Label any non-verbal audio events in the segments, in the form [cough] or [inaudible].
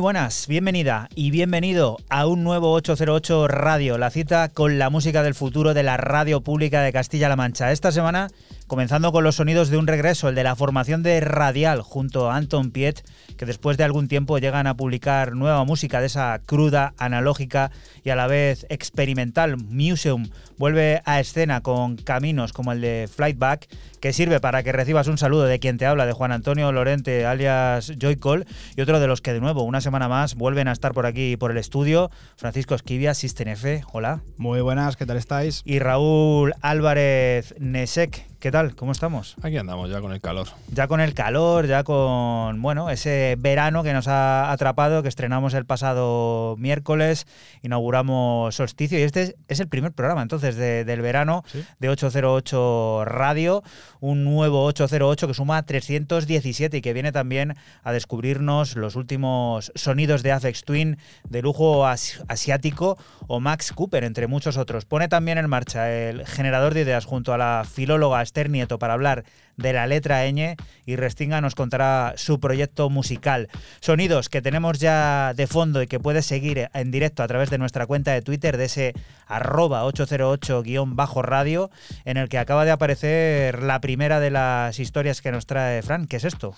Buenas, bienvenida y bienvenido a un nuevo 808 Radio, la cita con la música del futuro de la radio pública de Castilla-La Mancha. Esta semana, comenzando con los sonidos de un regreso, el de la formación de Radial junto a Anton Piet, que después de algún tiempo llegan a publicar nueva música de esa cruda, analógica y a la vez experimental. Museum vuelve a escena con caminos como el de Flightback, que sirve para que recibas un saludo de quien te habla, de Juan Antonio Lorente, alias Joycall, y otro de los que de nuevo, una semana más, vuelven a estar por aquí, por el estudio, Francisco Esquivia, System F, hola. Muy buenas, ¿qué tal estáis? Y Raúl Álvarez Nesek, ¿qué tal? ¿Cómo estamos? Aquí andamos ya con el calor. Ya con el calor, ya con, bueno, ese verano que nos ha atrapado, que estrenamos el pasado miércoles, inauguramos Solsticio, y este es el primer programa entonces de- del verano ¿Sí? de 808 Radio, un nuevo 808 que suma 317 y que viene también a descubrirnos los últimos sonidos de Afex Twin de lujo as- asiático o Max Cooper, entre muchos otros. Pone también en marcha el generador de ideas junto a la filóloga Esther Nieto para hablar de la letra ñ y Restinga nos contará su proyecto musical. Sonidos que tenemos ya de fondo y que puedes seguir en directo a través de nuestra cuenta de Twitter de ese arroba 808-radio en el que acaba de aparecer la primera de las historias que nos trae Fran. ¿Qué es esto?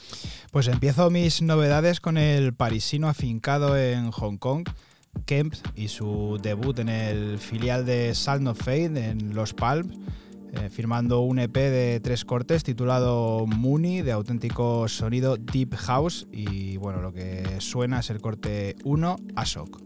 Pues empiezo mis novedades con el parisino afincado en Hong Kong, Kemp, y su debut en el filial de Salt of Fate en Los Palms, eh, firmando un EP de tres cortes titulado Mooney, de auténtico sonido Deep House, y bueno, lo que suena es el corte 1, Ashok.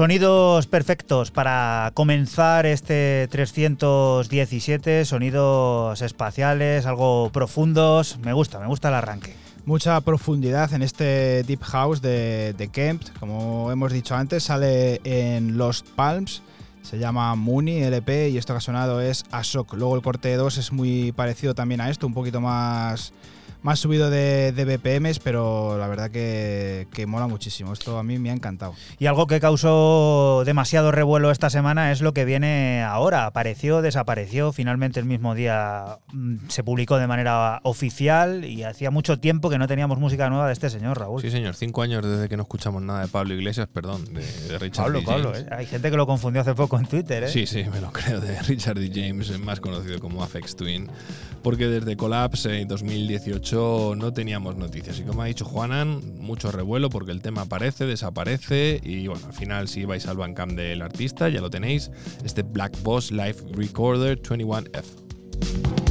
Sonidos perfectos para comenzar este 317, sonidos espaciales, algo profundos. Me gusta, me gusta el arranque. Mucha profundidad en este Deep House de, de Kemp. Como hemos dicho antes, sale en Lost Palms. Se llama Mooney LP y esto que ha sonado es Asok. Luego el corte 2 es muy parecido también a esto, un poquito más, más subido de, de BPMs, pero la verdad que, que mola muchísimo. Esto a mí me ha encantado. Y algo que causó demasiado revuelo esta semana es lo que viene ahora. Apareció, desapareció, finalmente el mismo día mm, se publicó de manera oficial y hacía mucho tiempo que no teníamos música nueva de este señor, Raúl. Sí, señor. Cinco años desde que no escuchamos nada de Pablo Iglesias, perdón, de, de Richard Pablo, D. Pablo, James. ¿eh? hay gente que lo confundió hace poco en Twitter. ¿eh? Sí, sí, me lo creo, de Richard D. James, más conocido como Afex Twin, porque desde Collapse en 2018 no teníamos noticias. Y como ha dicho Juanan, mucho revuelo porque el tema aparece, desaparece y bueno, al final si vais al Bandcamp del artista, ya lo tenéis, este Black Boss Live Recorder 21F.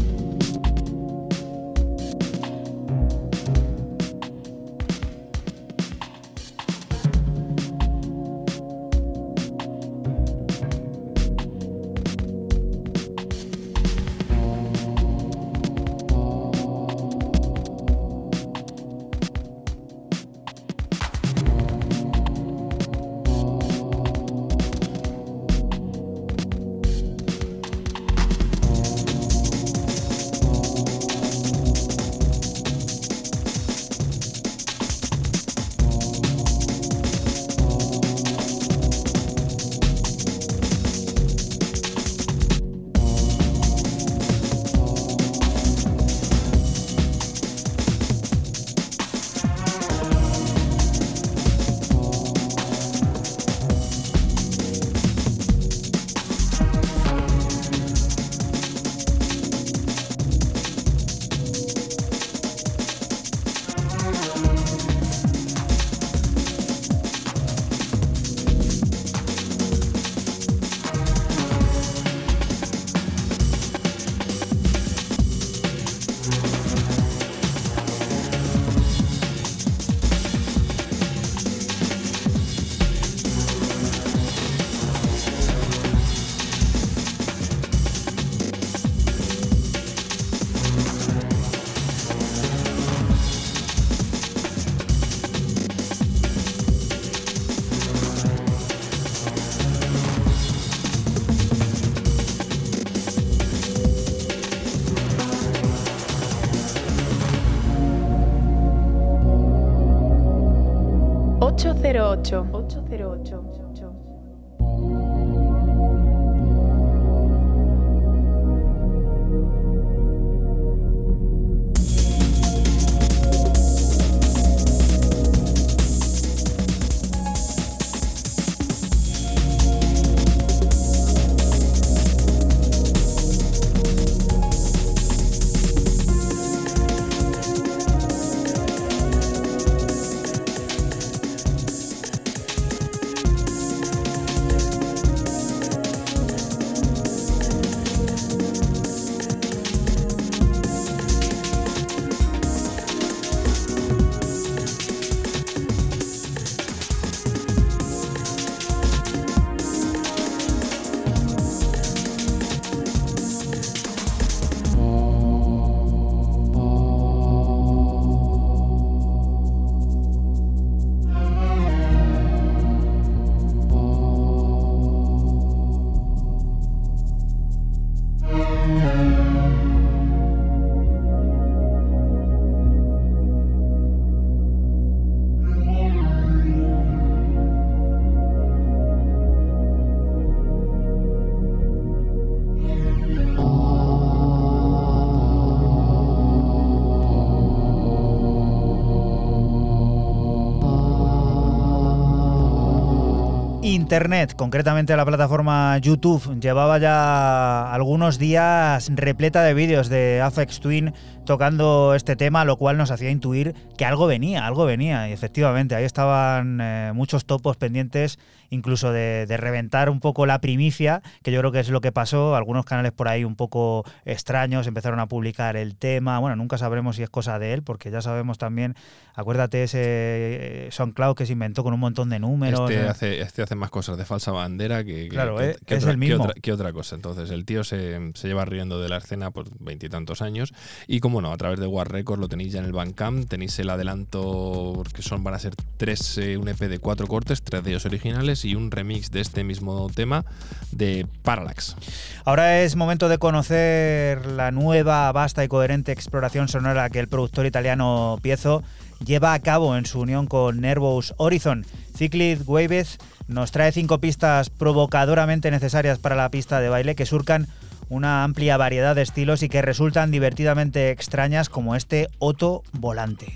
Internet, concretamente la plataforma YouTube, llevaba ya algunos días repleta de vídeos de Afex Twin tocando este tema, lo cual nos hacía intuir que algo venía, algo venía. Y efectivamente, ahí estaban eh, muchos topos pendientes, incluso de, de, reventar un poco la primicia, que yo creo que es lo que pasó. Algunos canales por ahí un poco extraños empezaron a publicar el tema. Bueno, nunca sabremos si es cosa de él, porque ya sabemos también, acuérdate ese SoundCloud que se inventó con un montón de números. Este eh. hace, este hace más cosas de falsa bandera que, que- Claro, que- eh, que es otra, el que mismo. otra- que otra cosa. Entonces, el tío se, se lleva riendo de la escena por veintitantos años. Y como no, a través de War Records lo tenéis ya en el Bandcamp. Tenéis el adelanto, porque son, van a ser tres, eh, un EP de cuatro cortes, tres de ellos originales y un remix de este mismo tema de Parallax. Ahora es momento de conocer la nueva, vasta y coherente exploración sonora que el productor italiano Piezo lleva a cabo en su unión con Nervous Horizon. Cyclid Waves nos trae cinco pistas provocadoramente necesarias para la pista de baile que surcan una amplia variedad de estilos y que resultan divertidamente extrañas como este Otto Volante.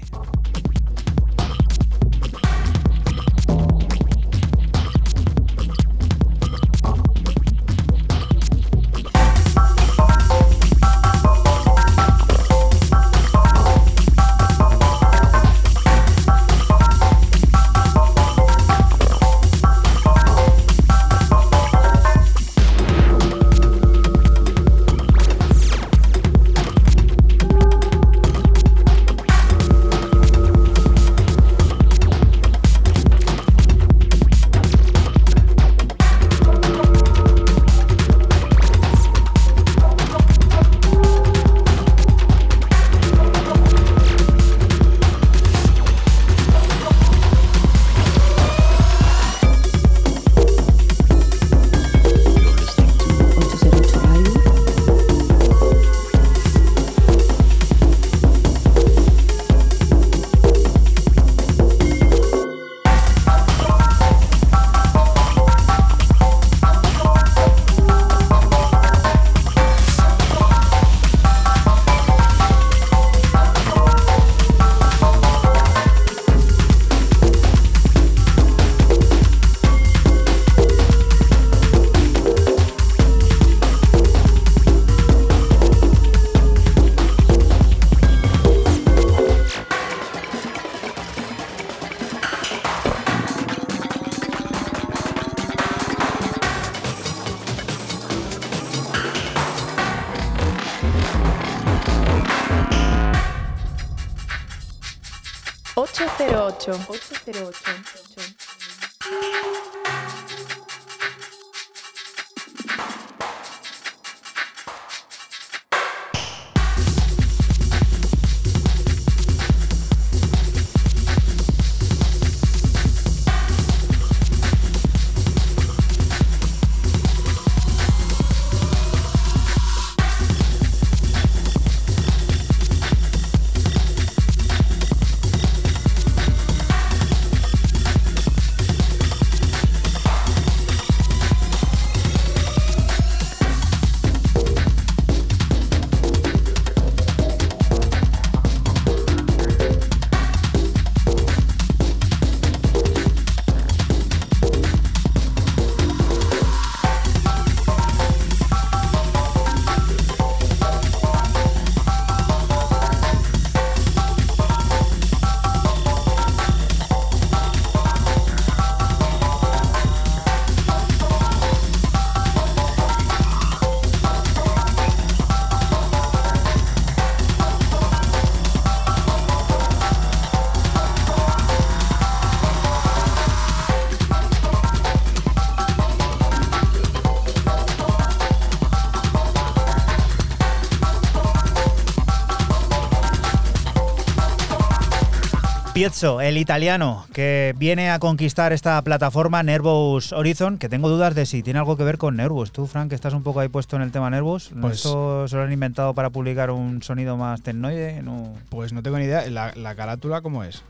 El italiano, que viene a conquistar esta plataforma Nervous Horizon, que tengo dudas de si tiene algo que ver con Nervous. Tú, Frank, que estás un poco ahí puesto en el tema Nervous, Pues- ¿esto se lo han inventado para publicar un sonido más tecnoide? No, Pues no tengo ni idea. ¿La, la carátula cómo es?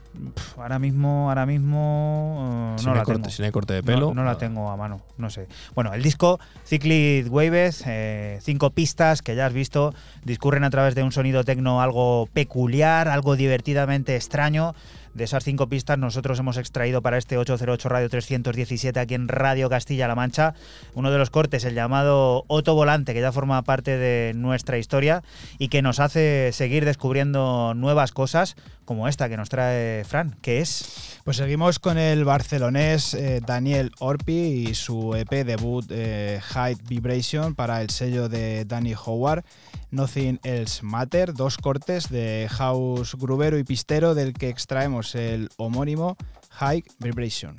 ahora mismo, ahora mismo Si no la corte, tengo. si no hay corte de No- pelo. No, la tengo a mano, no sé. Bueno, el disco Cyclid Waves, eh, cinco pistas que ya has visto, discurren a través de un sonido tecno algo peculiar, algo divertidamente extraño. De esas cinco pistas nosotros hemos extraído para este 808 Radio 317 aquí en Radio Castilla-La Mancha uno de los cortes, el llamado Otto Volante, que ya forma parte de nuestra historia y que nos hace seguir descubriendo nuevas cosas como esta que nos trae Fran, que es... Pues seguimos con el barcelonés eh, Daniel Orpi y su EP debut eh, High Vibration para el sello de Danny Howard. Nothing Else Matter, dos cortes de house grubero y pistero del que extraemos el homónimo High Vibration.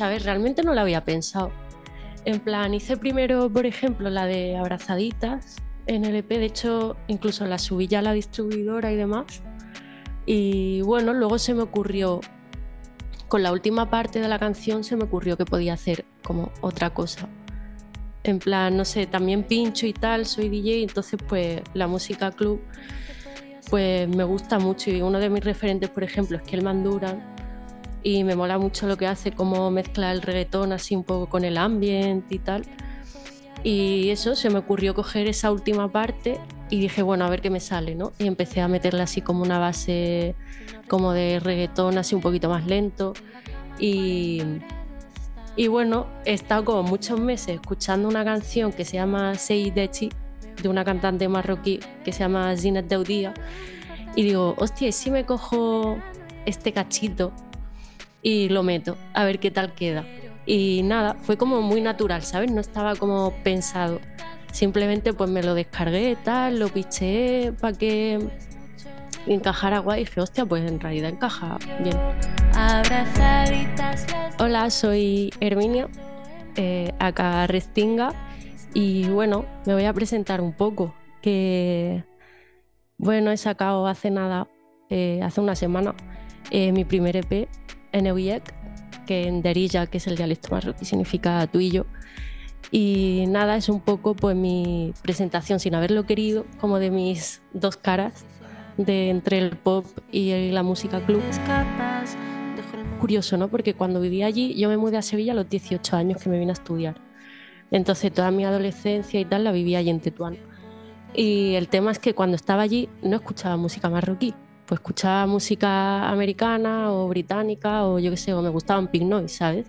Ver, realmente no lo había pensado. En plan, hice primero, por ejemplo, la de abrazaditas en el EP, de hecho, incluso la subí ya a la distribuidora y demás. Y bueno, luego se me ocurrió, con la última parte de la canción, se me ocurrió que podía hacer como otra cosa. En plan, no sé, también pincho y tal, soy DJ, entonces pues la música club pues me gusta mucho y uno de mis referentes, por ejemplo, es Kelman Duran y me mola mucho lo que hace, cómo mezcla el reggaetón así un poco con el ambiente y tal. Y eso, se me ocurrió coger esa última parte y dije, bueno, a ver qué me sale, ¿no? Y empecé a meterle así como una base como de reggaetón así un poquito más lento y, y bueno, he estado como muchos meses escuchando una canción que se llama Sei Dechi de una cantante marroquí que se llama Zinat Daudía y digo, hostia, ¿y si me cojo este cachito y lo meto a ver qué tal queda? Y nada, fue como muy natural, ¿sabes? No estaba como pensado. Simplemente pues me lo descargué, tal, lo piché para que encajara guay y dije, hostia, pues en realidad encaja bien. Hola, soy Herminia, eh, acá Restinga y bueno, me voy a presentar un poco, que bueno, he sacado hace nada, eh, hace una semana, eh, mi primer EP, Eneuyek, que en Derilla, que es el dialecto marroquí, significa tú y yo. Y nada, es un poco pues mi presentación sin haberlo querido, como de mis dos caras, de entre el pop y la música club. Curioso, ¿no? Porque cuando vivía allí, yo me mudé a Sevilla a los 18 años que me vine a estudiar. Entonces toda mi adolescencia y tal la vivía allí en Tetuán. Y el tema es que cuando estaba allí no escuchaba música marroquí, pues escuchaba música americana o británica o yo qué sé, o me gustaban Pink Noise, ¿sabes?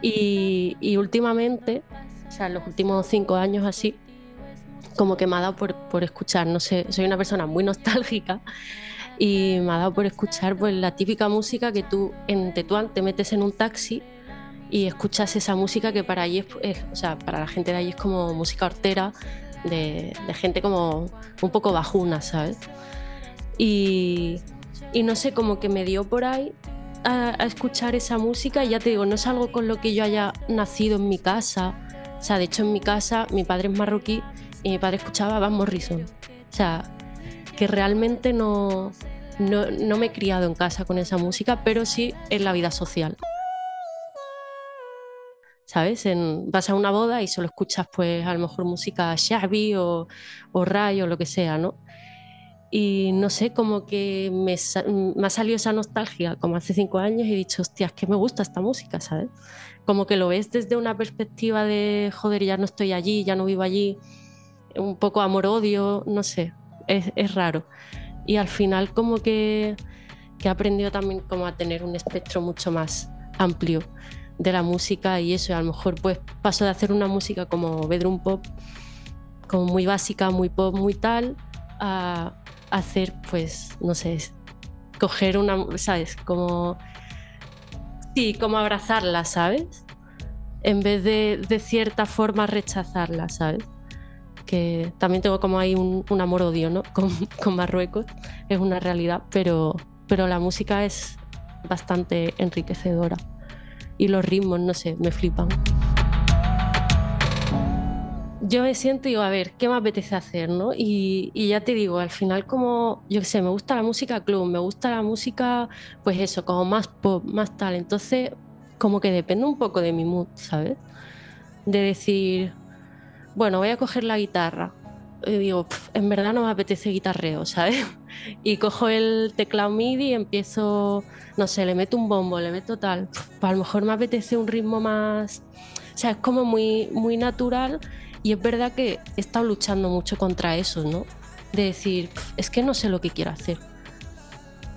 Y, últimamente, o sea, en los últimos cinco años así, como que me ha dado por, por escuchar, no sé, soy una persona muy [laughs] nostálgica y me ha dado por escuchar pues la típica música que tú en Tetuán te metes en un taxi y escuchas esa música que para allí es- o sea, para la gente de allí es como música hortera, de, de gente como un poco bajuna, ¿sabes? Y, no sé, como que me dio por ahí a, escuchar esa música y ya te digo, no es algo con lo que yo haya nacido en mi casa. O sea, de hecho en mi casa mi padre es marroquí y mi padre escuchaba Van Morrison. O sea, que realmente no, no, no me he criado en casa con esa música, pero sí en la vida social. ¿sabes? En, vas a una boda y solo escuchas, pues, a lo mejor música Xavi o, o Ray o lo que sea, ¿no? Y no sé, como que me, me, ha salido esa nostalgia como hace cinco años y he dicho, hostia, es que me gusta esta música, ¿sabes? Como que lo ves desde una perspectiva de, joder, ya no estoy allí, ya no vivo allí, un poco amor-odio, no sé, es, es, raro. Y al final como que, que he aprendido también como a tener un espectro mucho más amplio de la música y eso, a lo mejor pues paso de hacer una música como bedroom pop, como muy básica, muy pop, muy tal, a hacer pues, no sé, coger una, ¿sabes? Como, sí, como abrazarla, ¿sabes? En vez de de cierta forma rechazarla, ¿sabes? Que también tengo como ahí un, un amor-odio, ¿no? [laughs] Con, con Marruecos, es una realidad, pero, pero la música es bastante enriquecedora y los ritmos, no sé, me flipan. Yo me siento y digo, a ver, ¿qué me apetece hacer? ¿no? Y, y ya te digo, al final como, yo qué sé, me gusta la música club, me gusta la música, pues eso, como más pop, más tal. Entonces, como que depende un poco de mi mood, ¿sabes? De decir, bueno, voy a coger la guitarra. Y digo, en verdad no me apetece guitarreo, [laughs] ¿sabes? Y cojo el teclado MIDI y empiezo, no sé, le meto un bombo, le meto tal. A lo mejor me apetece un ritmo más. O sea, es como muy, muy natural y es verdad que he estado luchando mucho contra eso, ¿no? De decir, es que no sé lo que quiero hacer.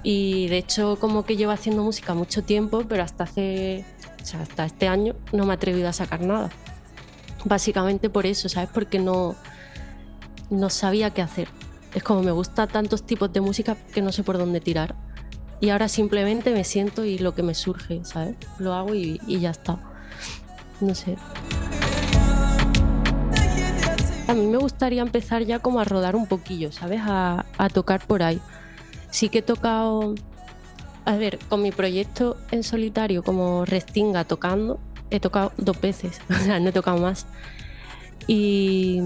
Y de hecho, como que llevo haciendo música mucho tiempo, pero hasta hace. O sea, hasta este año no me he atrevido a sacar nada. Básicamente por eso, ¿sabes? Porque no, no sabía qué hacer. Es como me gusta tantos tipos de música que no sé por dónde tirar. Y ahora simplemente me siento y lo que me surge, ¿sabes? Lo hago y, y ya está. No sé. A mí me gustaría empezar ya como a rodar un poquillo, ¿sabes? A, a tocar por ahí. Sí que he tocado, a ver, con mi proyecto en solitario como Restinga tocando, he tocado dos veces, [laughs] o sea, no he tocado más. Y,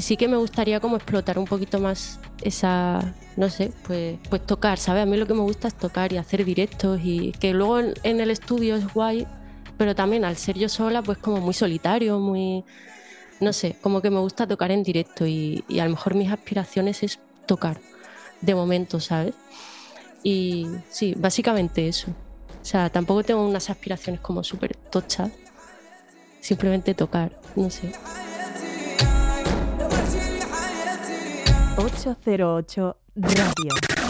sí que me gustaría como explotar un poquito más esa, no sé, pues, pues tocar, ¿sabes? A mí lo que me gusta es tocar y hacer directos y que luego en, en el estudio es guay, pero también al ser yo sola, pues como muy solitario, muy, no sé, como que me gusta tocar en directo y, y, a lo mejor mis aspiraciones es tocar, de momento, ¿sabes? Y sí, básicamente eso. O sea, tampoco tengo unas aspiraciones como súper tochas, simplemente tocar, no sé. 808 Radio.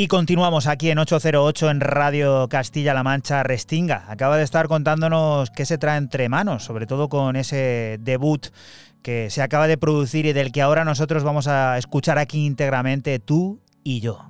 Y continuamos aquí en 808 en Radio Castilla-La Mancha Restinga. Acaba de estar contándonos qué se trae entre manos, sobre todo con ese debut que se acaba de producir y del que ahora nosotros vamos a escuchar aquí íntegramente tú y yo.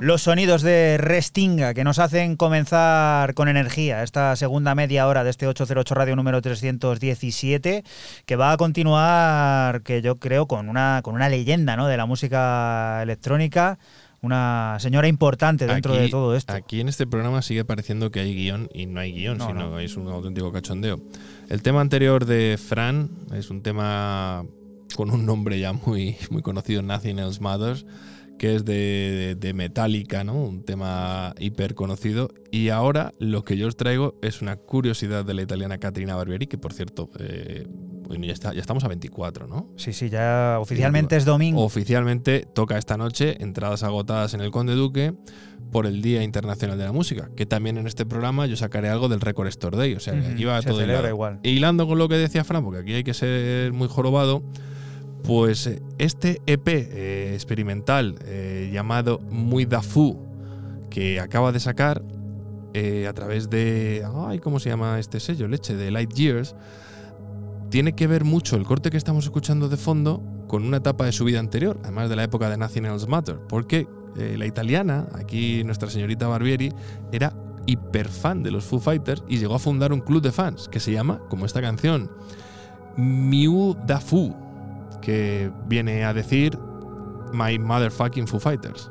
Los sonidos de Restinga que nos hacen comenzar con energía esta segunda media hora de este 808 Radio número 317, que va a continuar, que yo creo, con una, con una leyenda ¿no? de la música electrónica, una señora importante dentro Aquí- de todo esto. Aquí en este programa sigue pareciendo que hay guion y no hay guion, No, sino no. es un auténtico cachondeo. El tema anterior de Fran es un tema con un nombre ya muy, muy conocido, Nothing Else Matters, que es de, de Metallica, ¿no? Un tema hiper conocido. Y ahora lo que yo os traigo es una curiosidad de la italiana Caterina Barbieri, que por cierto, eh, bueno, ya, está- ya estamos a 24, ¿no? Sí, sí, ya oficialmente es domingo. Oficialmente toca esta noche entradas agotadas en el Conde Duque por el Día Internacional de la Música, que también en este programa yo sacaré algo del Record Store Day, o sea, Ujú, aquí va se todo hilado. igual. Hilando con lo que decía Fran, porque aquí hay que ser muy jorobado, pues eh, este EP eh, experimental eh, llamado Muy da Fu, que acaba de sacar a través de. Ay, ¿cómo se llama este sello? Leche, de Light Years. Tiene que ver mucho el corte que estamos escuchando de fondo con una etapa de su vida anterior, además de la época de Nothing Else Matter, porque la italiana, aquí nuestra señorita Barbieri, era hiper fan de los Foo Fighters y llegó a fundar un club de fans que se llama, como esta canción, Miu da Fu, que viene a decir My Motherfucking Foo Fighters.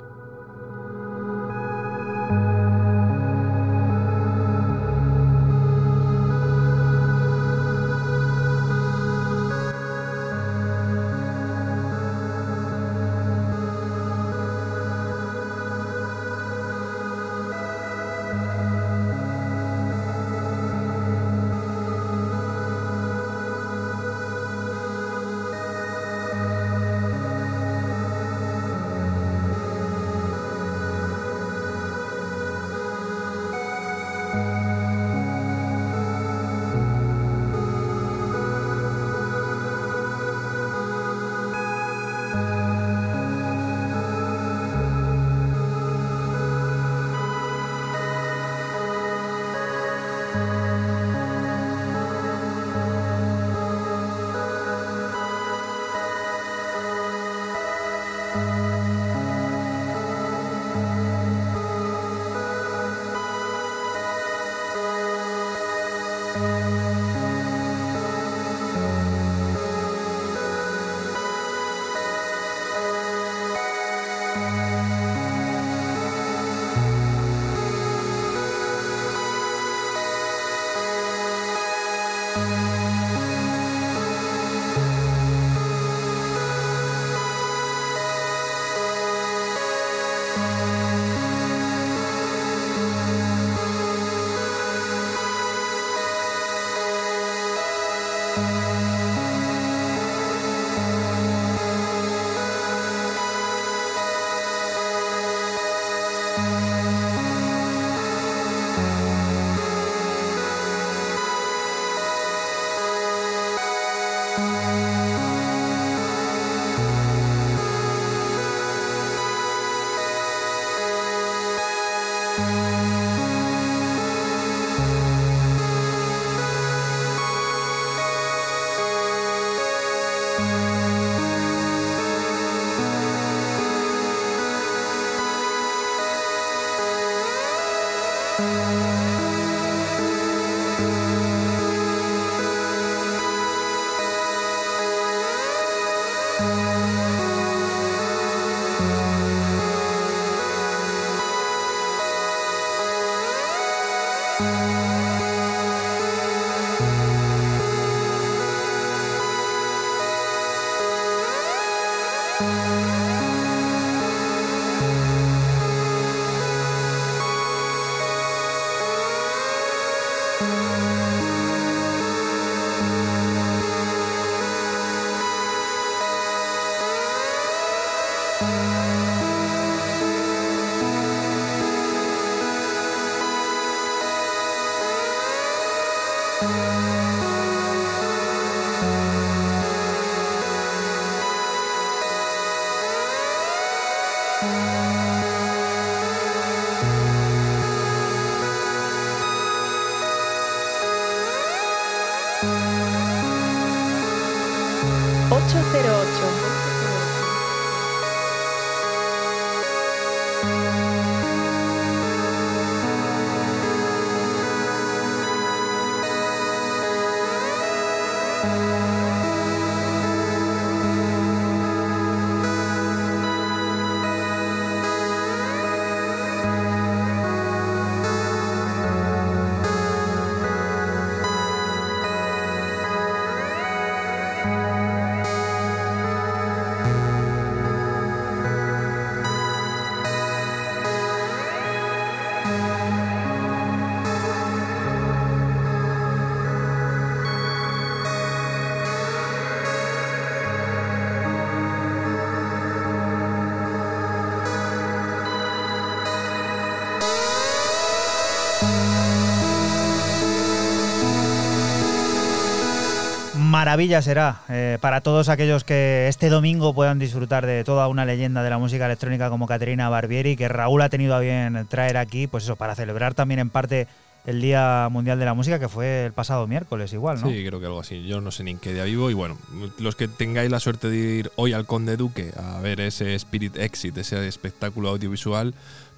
Música maravilla será eh, para todos aquellos que este domingo puedan disfrutar de toda una leyenda de la música electrónica como Caterina Barbieri, que Raúl ha tenido a bien traer aquí, pues eso, para celebrar también en parte el Día Mundial de la Música, que fue el pasado miércoles igual, ¿no? Sí, creo que algo así. Yo no sé ni en qué día vivo. Y bueno, los que tengáis la suerte de ir hoy al Conde Duque a ver ese Spirit Exit, ese espectáculo audiovisual,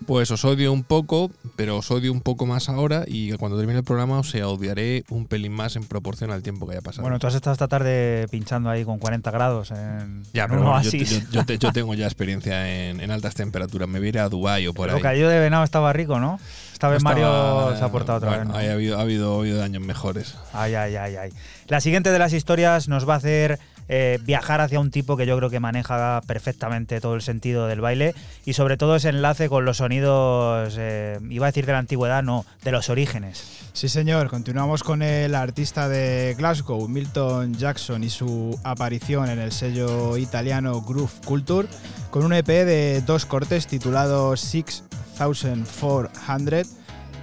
pues os odio un poco, pero os odio un poco más ahora y cuando termine el programa os odiaré un pelín más en proporción al tiempo que haya pasado. Bueno, tú has estado esta tarde pinchando ahí con 40 grados en, ya, en pero un bueno, yo, yo- yo te- yo [laughs] tengo ya experiencia en, en altas temperaturas. Me voy a ir a Dubái o por El ahí. bocadillo de venado estaba rico, ¿no? Esta vez Estaba- Mario se ha portado otra bueno, vez. ¿no? ahí ha habido, ha habido, ha habido años mejores. Ay, ay, ay, ay. La siguiente de las historias nos va a hacer eh, viajar hacia un tipo que yo creo que maneja perfectamente todo el sentido del baile y sobre todo ese enlace con los sonidos, eh, iba a decir de la antigüedad, no, de los orígenes. Sí, señor. Continuamos con el artista de Glasgow, Milton Jackson, y su aparición en el sello italiano Groove Culture, con un EP de dos cortes titulado 6400,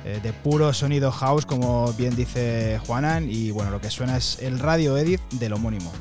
eh, de puro sonido house, como bien dice Juanan, y bueno, lo que suena es el radio edit del homónimo.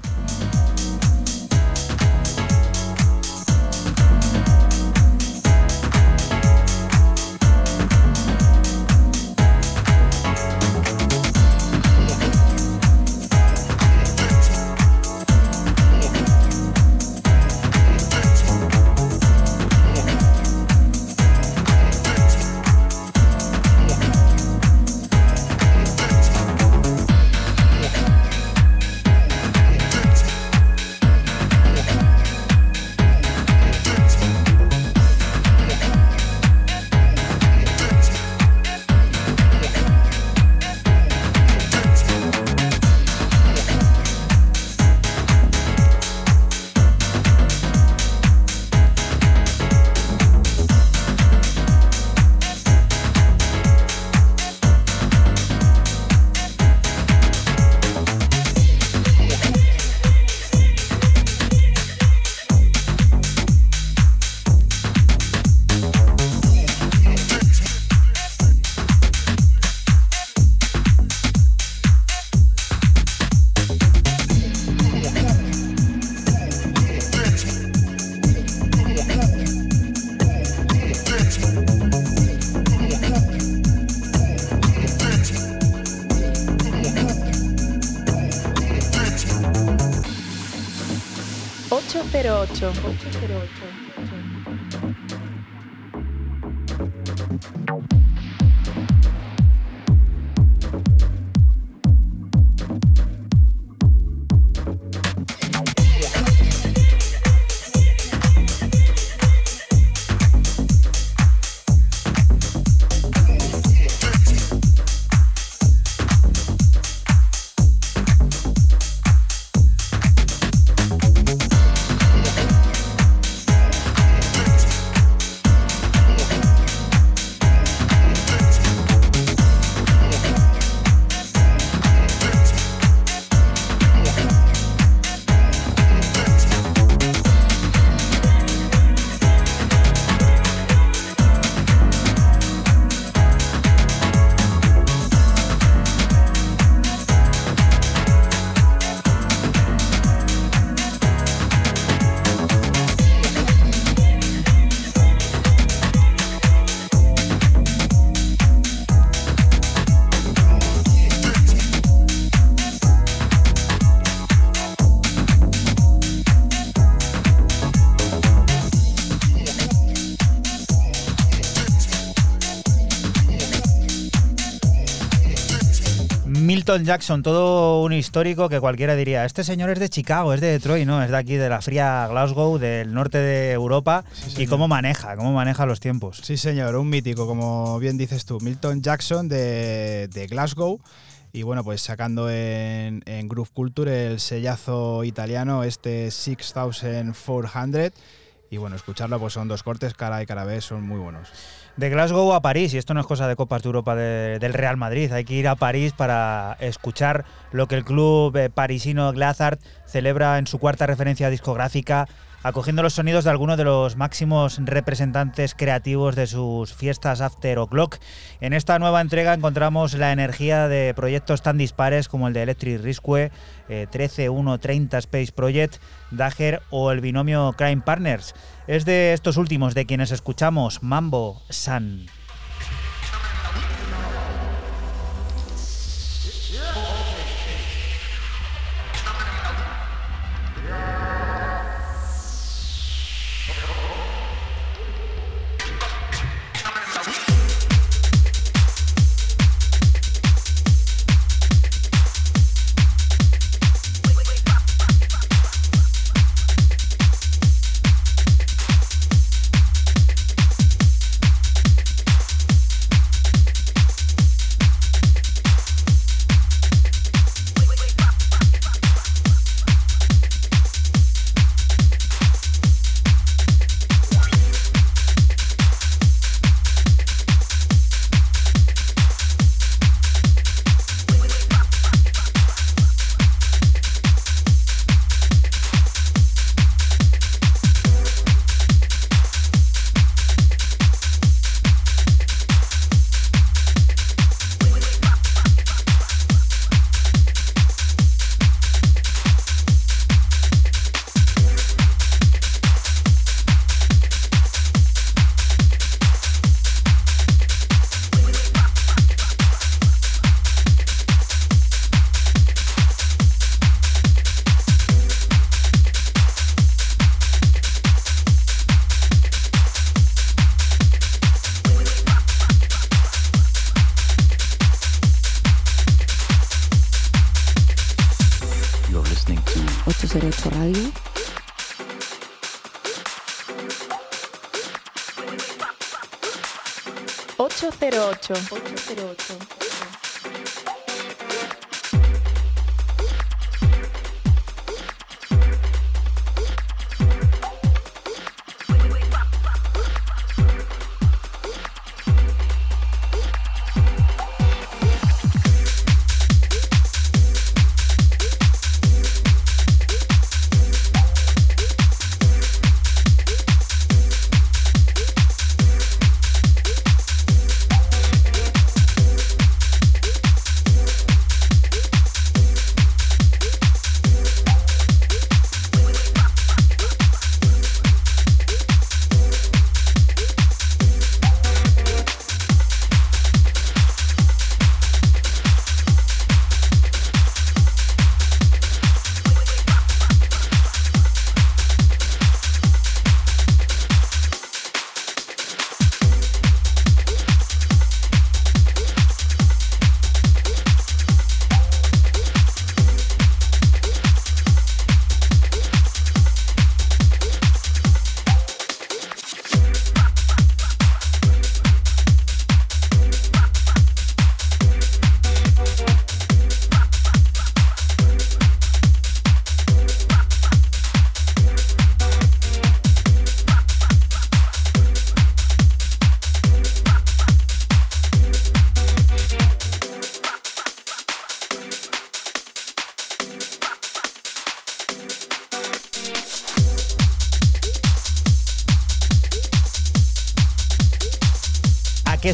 Milton Jackson, todo un histórico que cualquiera diría, este señor es de Chicago, es de Detroit, no, es de aquí, de la fría Glasgow, del norte de Europa, y cómo maneja, cómo maneja los tiempos. Sí, señor, un mítico, como bien dices tú, Milton Jackson de, de Glasgow. Y bueno, pues sacando en, en Groove Culture el sellazo italiano, este 6400. Y bueno, escucharlo, pues son dos cortes, cara y cara B, son muy buenos. De Glasgow a París, y esto no es cosa de Copas de Europa de- del Real Madrid, hay que ir a París para escuchar lo que el club eh, parisino Glazart celebra en su cuarta referencia discográfica acogiendo los sonidos de algunos de los máximos representantes creativos de sus fiestas After O'Clock. En esta nueva entrega encontramos la energía de proyectos tan dispares como el de Electric Risque, eh, 13130 Space Project, Dagger o el binomio Crime Partners. Es de estos últimos de quienes escuchamos Mambo Sun.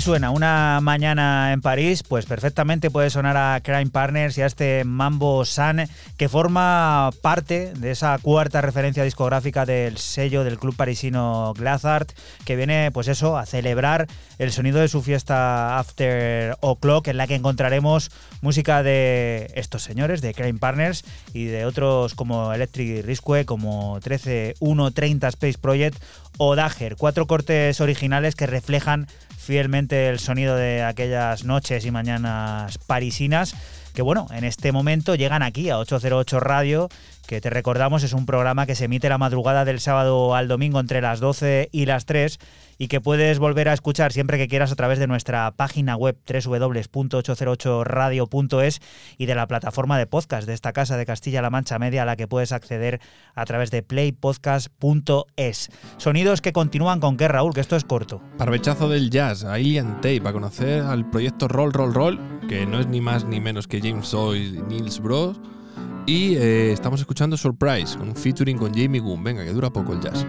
Suena? Una mañana en París, pues perfectamente puede sonar a Crime Partners y a este Mambo Sun, que forma parte de esa cuarta referencia discográfica del sello del club parisino Glazart, que viene, pues eso, a celebrar el sonido de su fiesta After O'Clock, en la que encontraremos música de estos señores, de Crime Partners, y de otros como Electric Risque, como 13130 Space Project o Dagger, cuatro cortes originales que reflejan fielmente el sonido de aquellas noches y mañanas parisinas que bueno, en este momento llegan aquí a 808 Radio, que te recordamos es un programa que se emite la madrugada del sábado al domingo entre las 12 y las 3 y que puedes volver a escuchar siempre que quieras a través de nuestra página web www.808radio.es y de la plataforma de podcast de esta casa de Castilla-La Mancha Media a la que puedes acceder a través de playpodcast.es. Sonidos que continúan con qué, Raúl, que esto es corto. Parvechazo del jazz, Alien Tape, a conocer al proyecto Roll Roll Roll, que no es ni más ni menos que James Joyce y Niels Bros. Y eh, estamos escuchando Surprise, con un featuring con Jamie Goon. Venga, que dura poco el jazz.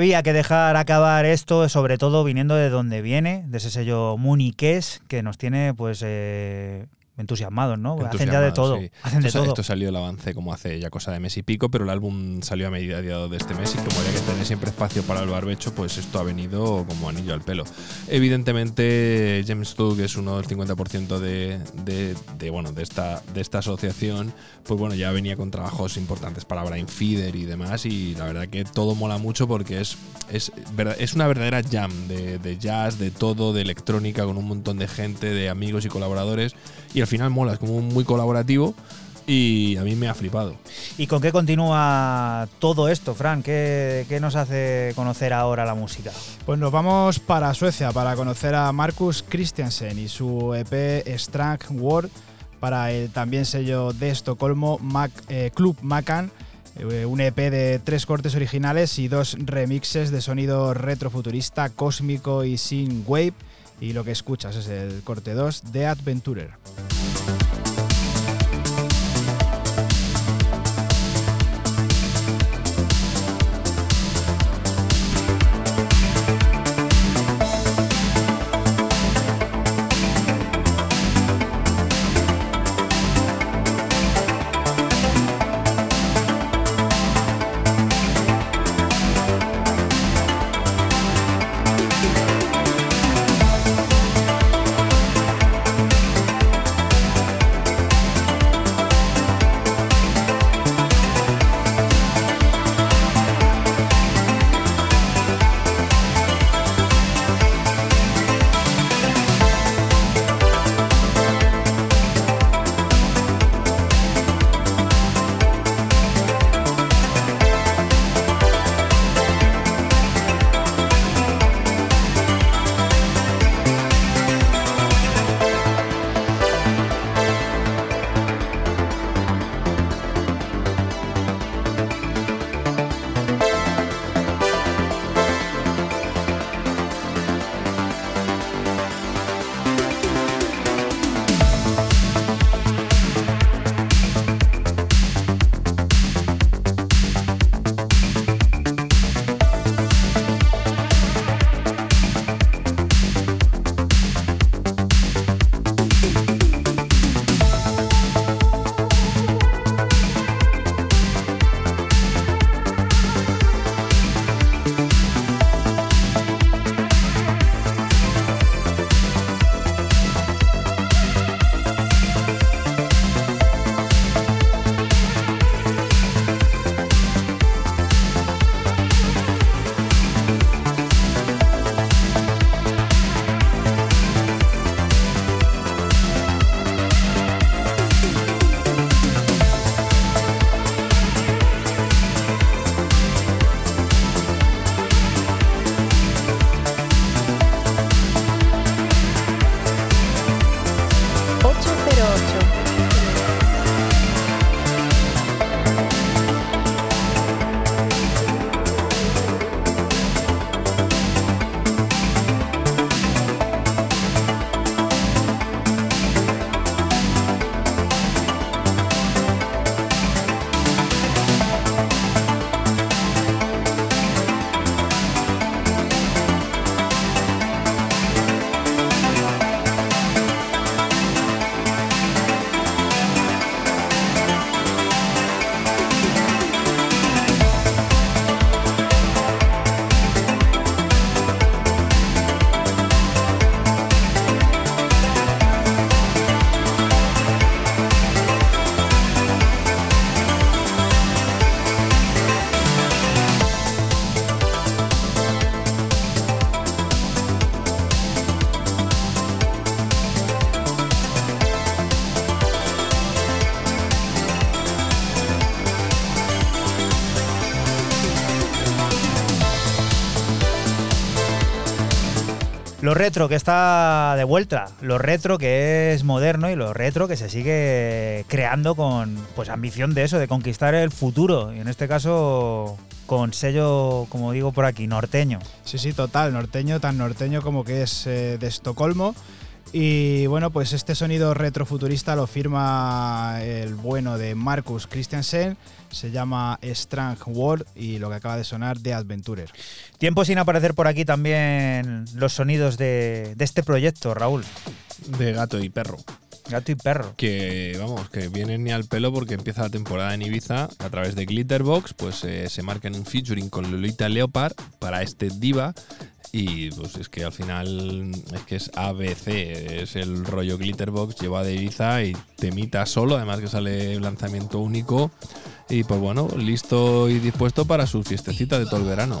Había que dejar acabar esto, sobre todo viniendo de donde viene, de ese sello Muniques, que nos tiene pues eh, entusiasmados, ¿no? Hacen ya de todo. sí. Hacen de esto, todo. esto salió el avance como hace ya cosa de mes y pico, pero el álbum salió a mediados de este mes y como había que tener siempre espacio para el barbecho, pues esto ha venido como anillo al pelo. Evidentemente, James Tug es uno del 50% de, de, de, bueno, de, esta, de esta asociación, pues bueno, ya venía con trabajos importantes para Brian Feeder y demás, y la verdad que todo mola mucho porque es, es, es una verdadera jam de, de jazz, de todo, de electrónica, con un montón de gente, de amigos y colaboradores, y al final mola, es como muy colaborativo. Y a mí me ha flipado. ¿Y con qué continúa todo esto, Fran? ¿Qué, qué nos hace conocer ahora la música? Pues nos vamos para Suecia para conocer a Marcus Christiansen y su EP Strange World para el también sello de Estocolmo Mac- eh, Club Macan. eh, Un EP de tres cortes originales y dos remixes de sonido retrofuturista, cósmico y sin wave. Y lo que escuchas es el corte 2 de Adventurer. Retro que está de vuelta, lo retro que es moderno y lo retro que se sigue creando con pues ambición de eso, de conquistar el futuro. Y en este caso con sello, como digo por aquí, norteño. Sí, sí, total, norteño, tan norteño como que es eh, de Estocolmo. Y bueno, pues este sonido retrofuturista lo firma el bueno de Marcus Christiansen, se llama Strange World y lo que acaba de sonar de Adventurer. Tiempo sin aparecer por aquí también los sonidos de, de este proyecto, Raúl. De gato y perro. Gato y perro. Que vamos, que vienen ni al pelo porque empieza la temporada en Ibiza a través de Glitterbox, pues eh, se marcan un featuring con Lolita Leopard para este diva y pues es que al final es que es ABC, es el rollo Glitterbox, lleva de Ibiza y temita solo, además que sale lanzamiento único y pues bueno, listo y dispuesto para su fiestecita de todo el verano.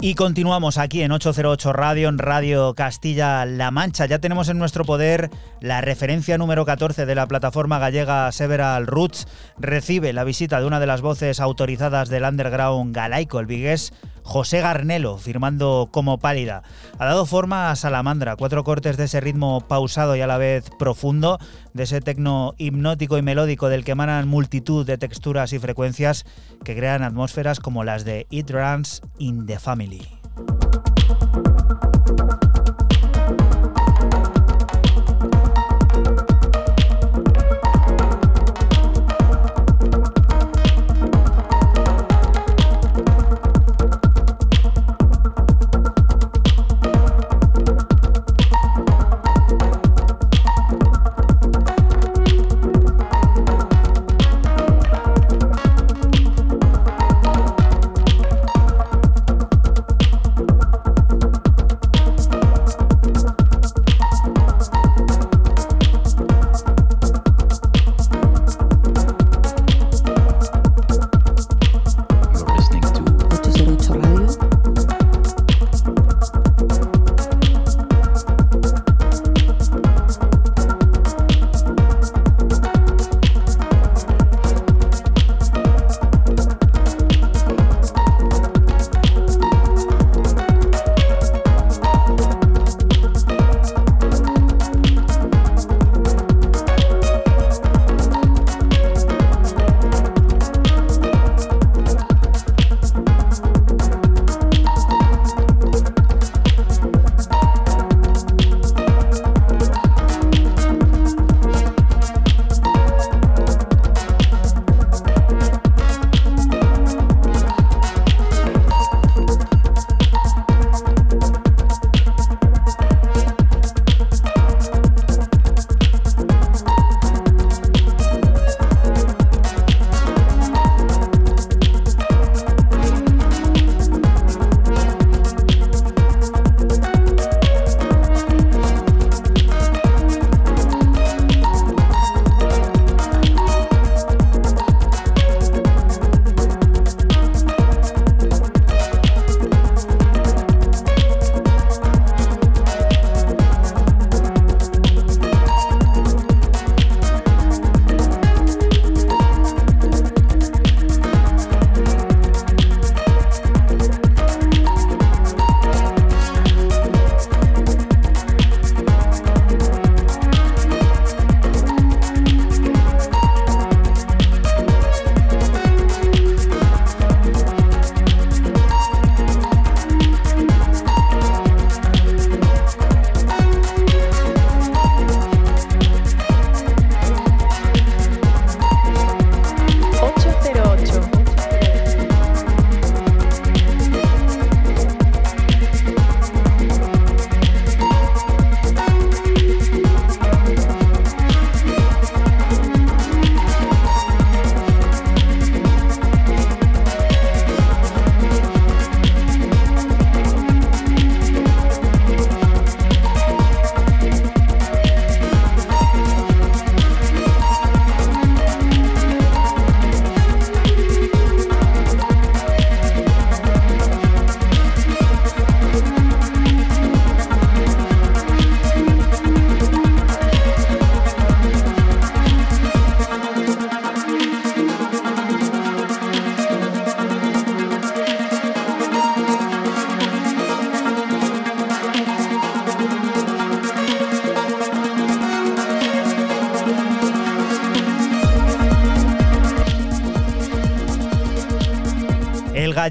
Y continuamos aquí en 808 Radio, en Radio Castilla-La Mancha. Ya tenemos en nuestro poder la referencia número 14 de la plataforma gallega Several Roots. Recibe la visita de una de las voces autorizadas del underground galaico, el vigués José Garnelo, firmando como pálida. Ha dado forma a Salamandra, cuatro cortes de ese ritmo pausado y a la vez profundo, de ese tecno hipnótico y melódico del que emanan multitud de texturas y frecuencias que crean atmósferas como las de It Runs in the Family.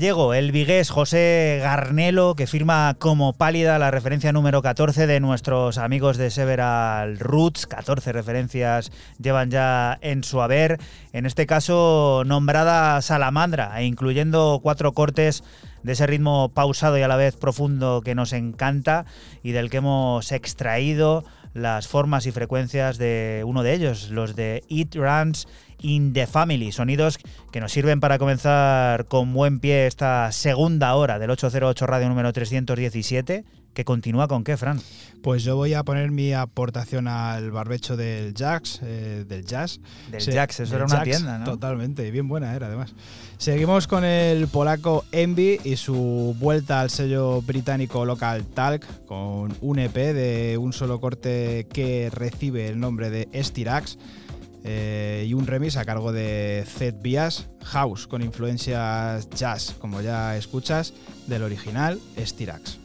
Gallego, el vigués José Garnelo, que firma como pálida la referencia número 14 de nuestros amigos de Several Roots. 14 referencias llevan ya en su haber. En este caso, nombrada Salamandra, e incluyendo cuatro cortes de ese ritmo pausado y a la vez profundo que nos encanta y del que hemos extraído las formas y frecuencias de uno de ellos, los de It Runs in the Family, sonidos que nos sirven para comenzar con buen pie esta segunda hora del 808 Radio número 317, que continúa con qué, Fran? Pues yo voy a poner mi aportación al barbecho del Jax, eh, del Jazz. Del Jax, eso del era una Jax, tienda, ¿no? Totalmente, y bien buena era además. Seguimos con el polaco Envy y su vuelta al sello británico Local Talk con un EP de un solo corte que recibe el nombre de Estirax eh, y un remix a cargo de Zed Bias House con influencias jazz, como ya escuchas, del original Estirax.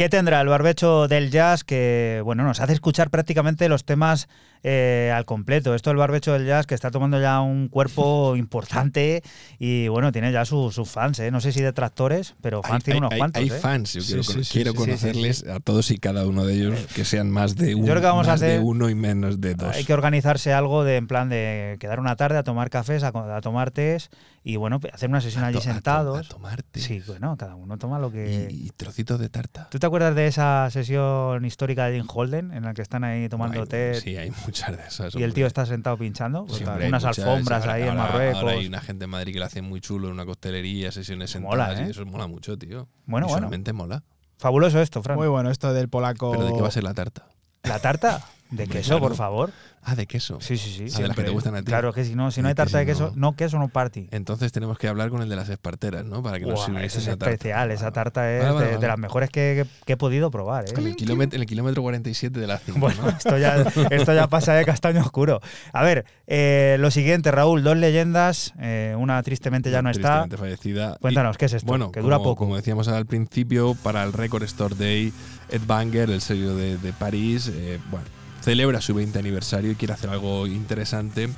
¿Qué tendrá el barbecho del jazz que bueno, nos hace escuchar prácticamente los temas eh, al completo. Esto el barbecho del jazz que está tomando ya un cuerpo [laughs] importante y bueno, tiene ya sus sus fans, ¿eh? no sé si detractores, pero fans Hay, tiene unos hay- cuantos. hay ¿eh? fans, yo Sí, quiero, sí, con- sí, quiero sí, sí, conocerles a todos y cada uno de ellos, que sean más de uno, creo que vamos a de hacer- uno y menos de dos. Hay que organizarse algo de en plan de quedar una tarde a tomar cafés, a, tomar tés y bueno, hacer una sesión A allí to- a to- sentados. A tomarte. Sí, bueno, cada uno toma lo que. Y, y trocitos de tarta. ¿Tú te acuerdas de esa sesión histórica de Jim Holden en la que están ahí tomando Hay- té Sí, hay muchas de esas. y el tío está sentado pinchando? Pues, unas muchas, alfombras ahora- ahí en Marruecos. Ahora hay una gente en Madrid que lo hace muy chulo en una costelería, sesiones Mola, sentadas, ¿eh? y eso mola mucho, tío. Bueno, bueno. Mola. Fabuloso esto, Fran. Muy bueno esto del polaco. Pero ¿de qué va a ser la tarta? ¿La tarta? De queso, por favor. Ah, de queso. Sí, sí, sí. Ah, de las que te gustan a ti. Claro que si no, si no De hay tarta de queso no. no queso, no party. Entonces tenemos que hablar con el de las esparteras, ¿no? Para que nos sirva eso es esa tarta. especial, esa tarta es Vale, vale, de, de vale. las mejores que, que- que he podido probar. ¿eh? En el, kilómetro, en el kilómetro 47 de la 5, Bueno, ¿no? esto ya, [laughs] esto ya pasa de castaño oscuro. A ver, eh, lo siguiente, Raúl, dos leyendas, eh, una tristemente ya no está. Tristemente fallecida. Y- Cuéntanos, ¿qué es esto? Bueno, que dura como, poco. Como decíamos al principio, para el Record Store Day, Ed Banger, el sello de, de París, eh, bueno, celebra su 20 aniversario y quiere hacer algo interesante.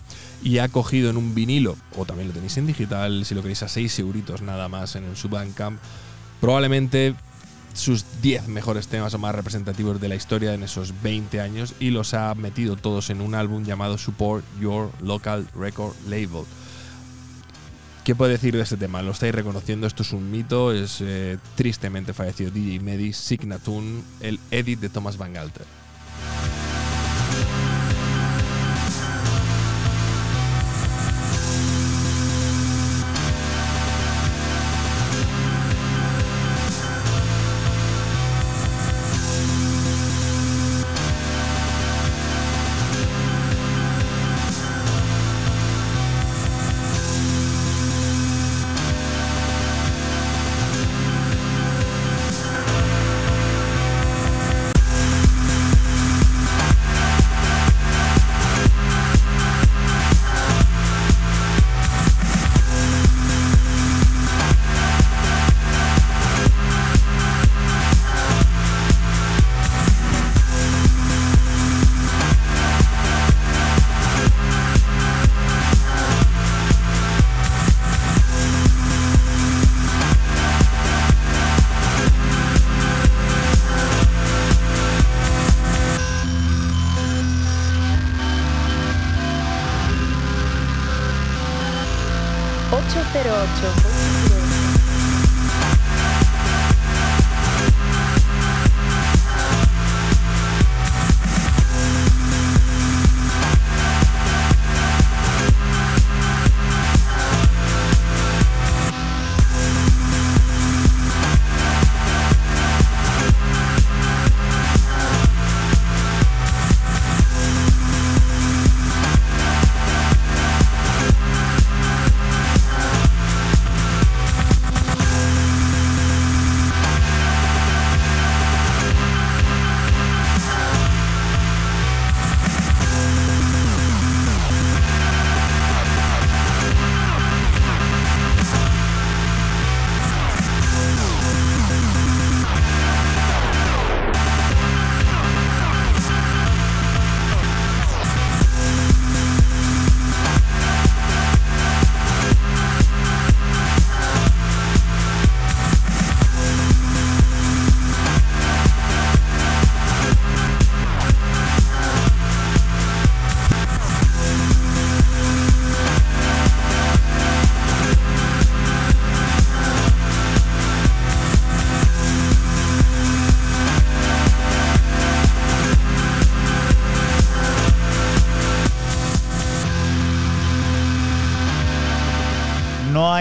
Y ha cogido en un vinilo, o también lo tenéis en digital, si lo queréis a 6 euritos nada más en el Subandcamp, probablemente sus 10 mejores temas o más representativos de la historia en esos 20 años y los ha metido todos en un álbum llamado Support Your Local Record Label. ¿Qué puedo decir de este tema? Lo estáis reconociendo, esto es un mito, es eh, tristemente fallecido DJ Medi, Signatune, el edit de Thomas Van Galter.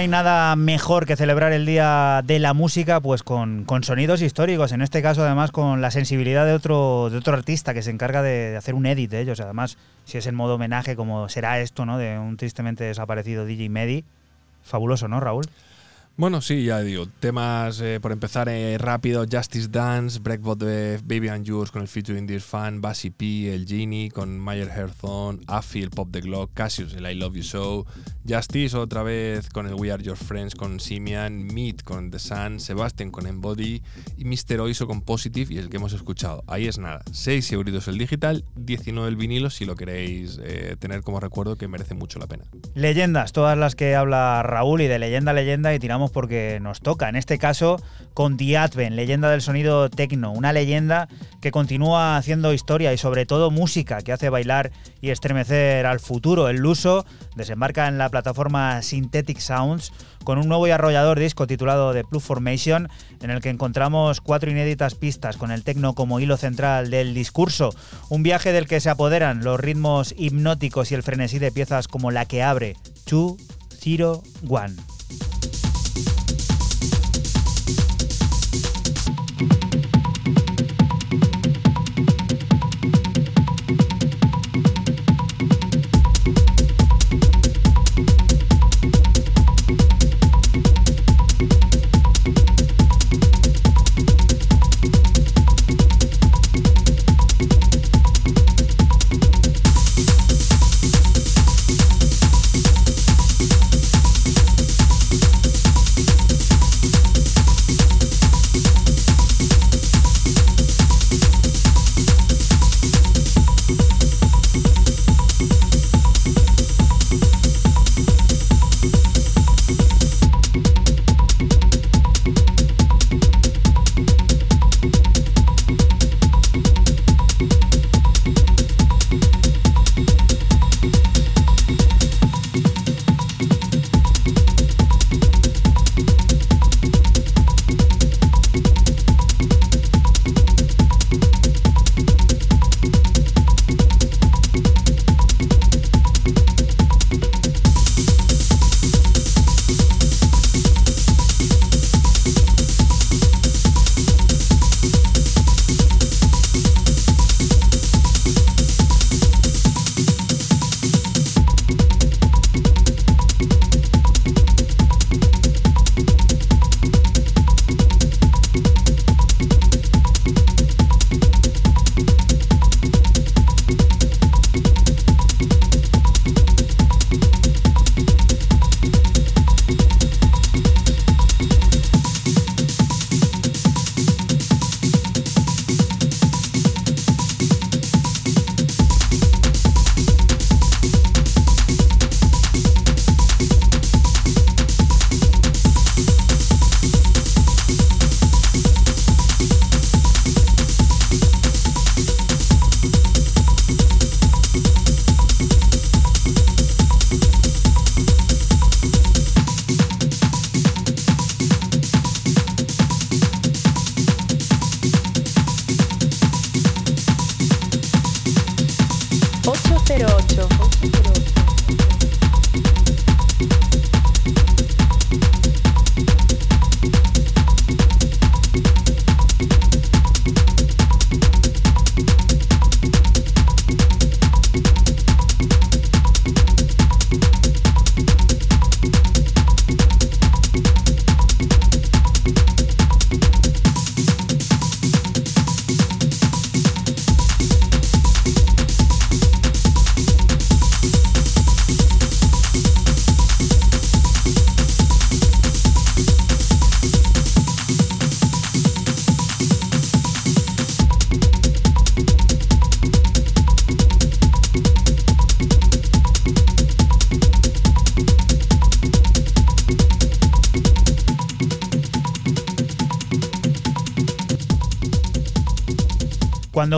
Hay nada mejor que celebrar el Día de la Música pues con, con sonidos históricos, en este caso además con la sensibilidad de otro, de otro artista que se encarga de, de hacer un edit de ellos. Además, si es en modo homenaje como será esto, ¿no? De un tristemente desaparecido DJ Medi. Fabuloso, ¿no, Raúl? Bueno, sí, ya digo, temas eh, por empezar eh, rápido, Justice Dance, Breakbot de Baby and Yours con el featuring Dear Fan, Bassy P, el Genie con Mayer Herzon, Affy, el Pop the Glock, Cassius, el I Love You So, Justice otra vez con el We Are Your Friends con Simian, Meet con The Sun, Sebastian con Embody y Mr. Oiso con Positive y el que hemos escuchado. Ahí es nada, 6 euros el digital, 19 el vinilo si lo queréis eh, tener como recuerdo que merece mucho la pena. Leyendas, todas las que habla Raúl y de leyenda a leyenda y tiramos porque nos toca. En este caso con The Advent, leyenda del sonido tecno, una leyenda que continúa haciendo historia y sobre todo música que hace bailar y estremecer al futuro. El Luso desembarca en la plataforma Synthetic Sounds con un nuevo y arrollador disco titulado The Blue Formation, en el que encontramos cuatro inéditas pistas con el tecno como hilo central del discurso, un viaje del que se apoderan los ritmos hipnóticos y el frenesí de piezas como la que abre, 2, 0, 1.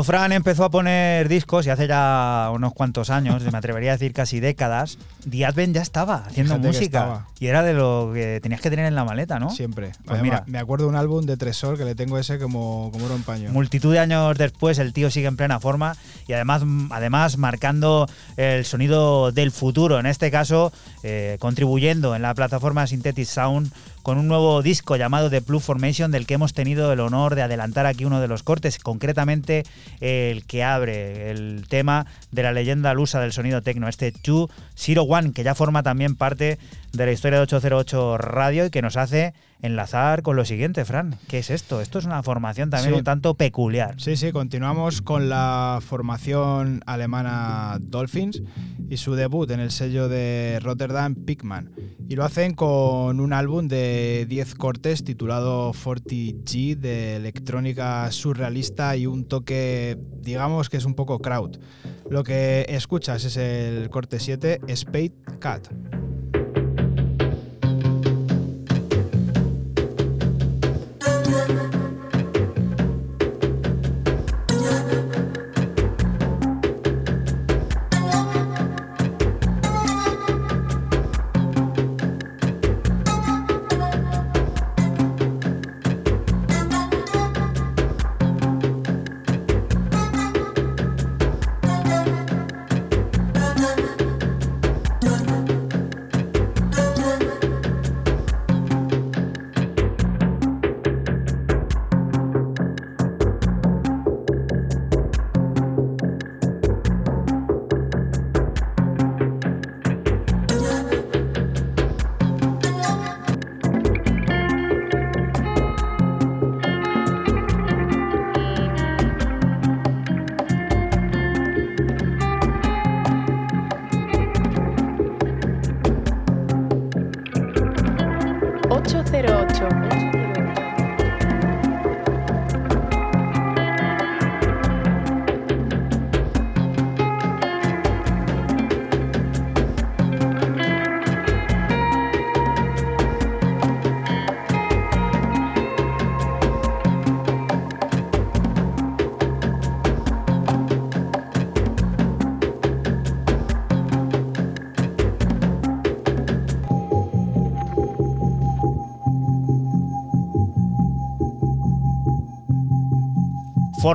Cuando Fran empezó a poner discos, y hace ya unos cuantos años, me atrevería a decir casi décadas, The Advent ya estaba haciendo Fíjate música. estaba. Y era de lo que tenías que tener en la maleta, ¿no? Siempre. Pues Además, mira. me acuerdo de un álbum de Tresor que le tengo ese como, como oro en paño. Multitud de años después, el tío sigue en plena forma y además, además marcando el sonido del futuro. En este caso, eh, contribuyendo en la plataforma Synthetic Sound con un nuevo disco llamado The Blue Formation, del que hemos tenido el honor de adelantar aquí uno de los cortes, concretamente el que abre el tema de la leyenda lusa del sonido tecno, este 201, que ya forma también parte de la historia de 808 Radio y que nos hace enlazar con lo siguiente, Fran. ¿Qué es esto? Esto es una formación también Sí. un tanto peculiar. Sí, sí, continuamos con la formación alemana Dolphins y su debut en el sello de Rotterdam Pickman. Y lo hacen con un álbum de 10 cortes titulado 40G de electrónica surrealista y un toque, digamos que es un poco crowd. Lo que escuchas es el corte 7, Spade Cat.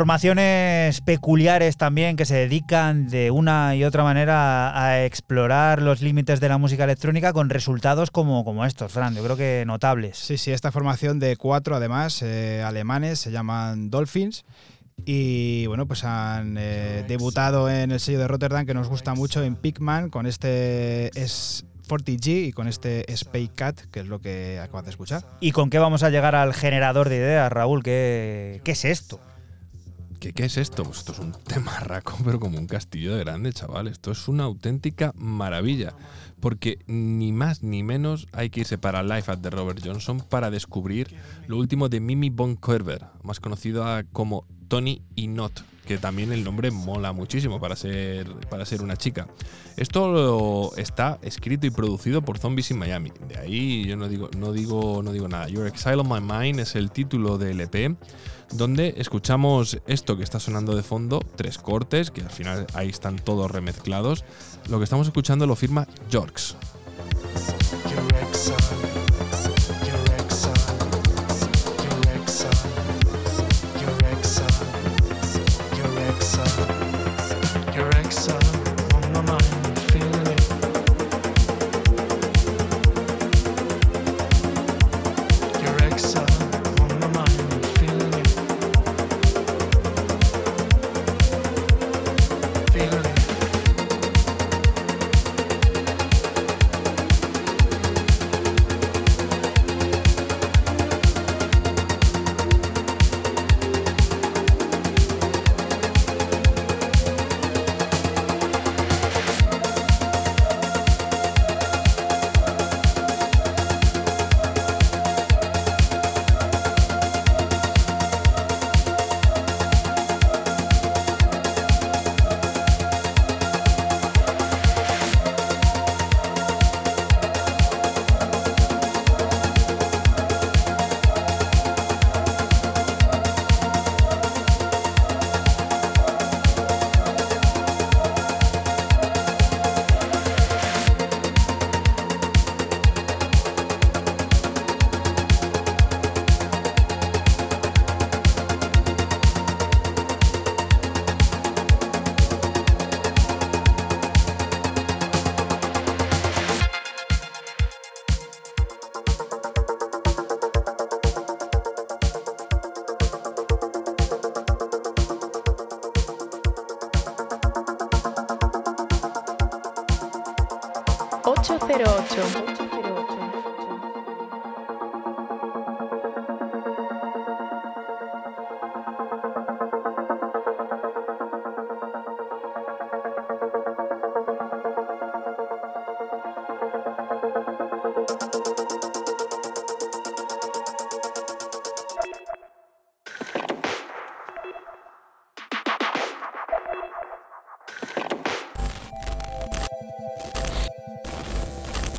Formaciones peculiares también que se dedican de una y otra manera a, explorar los límites de la música electrónica con resultados como, como estos, Fran. Yo creo que notables. Sí, sí, esta formación de cuatro, además, eh, alemanes, se llaman Dolphins. Y bueno, pues han eh, debutado en el sello de Rotterdam, que nos gusta mucho, en Pickman, con este es 40G y con este Space Cat, que es lo que acabas de escuchar. ¿Y con qué vamos a llegar al generador de ideas, Raúl? ¿Qué, qué es esto? ¿Qué, ¿Qué es esto? Pues esto es un tema raco, [laughs] pero como un castillo de grande, chaval. Esto es una auténtica maravilla. Porque ni más ni menos hay que irse para Life at the Robert Johnson para descubrir lo último de Mimi Von Kerber, más conocida como Tony y Not, que también el nombre mola muchísimo para ser, para ser una chica. Esto está escrito y producido por Zombies in Miami. De ahí yo no digo, no digo, no digo nada. Your Exile on My Mind es el título del EP, donde escuchamos esto que está sonando de fondo, tres cortes, que al final ahí están todos remezclados. Lo que estamos escuchando lo firma Jorks.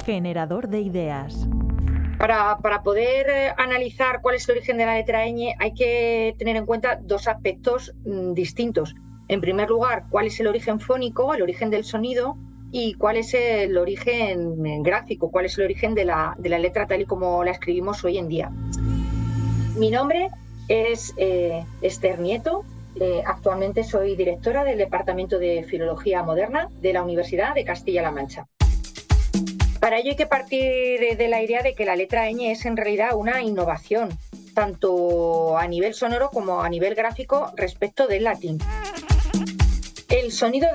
Generador de ideas. Para, poder eh, analizar cuál es el origen de la letra ñ hay que tener en cuenta dos aspectos mm, distintos. En primer lugar, cuál es el origen fónico, el origen del sonido, y cuál es el origen gráfico, cuál es el origen de la, de la letra tal y como la escribimos hoy en día. Mi nombre es eh, Esther Nieto, eh, actualmente soy directora del Departamento de Filología Moderna de la Universidad de Castilla-La Mancha. Para ello hay que partir de la idea de que la letra ñ es en realidad una innovación, tanto a nivel sonoro como a nivel gráfico respecto del latín. El sonido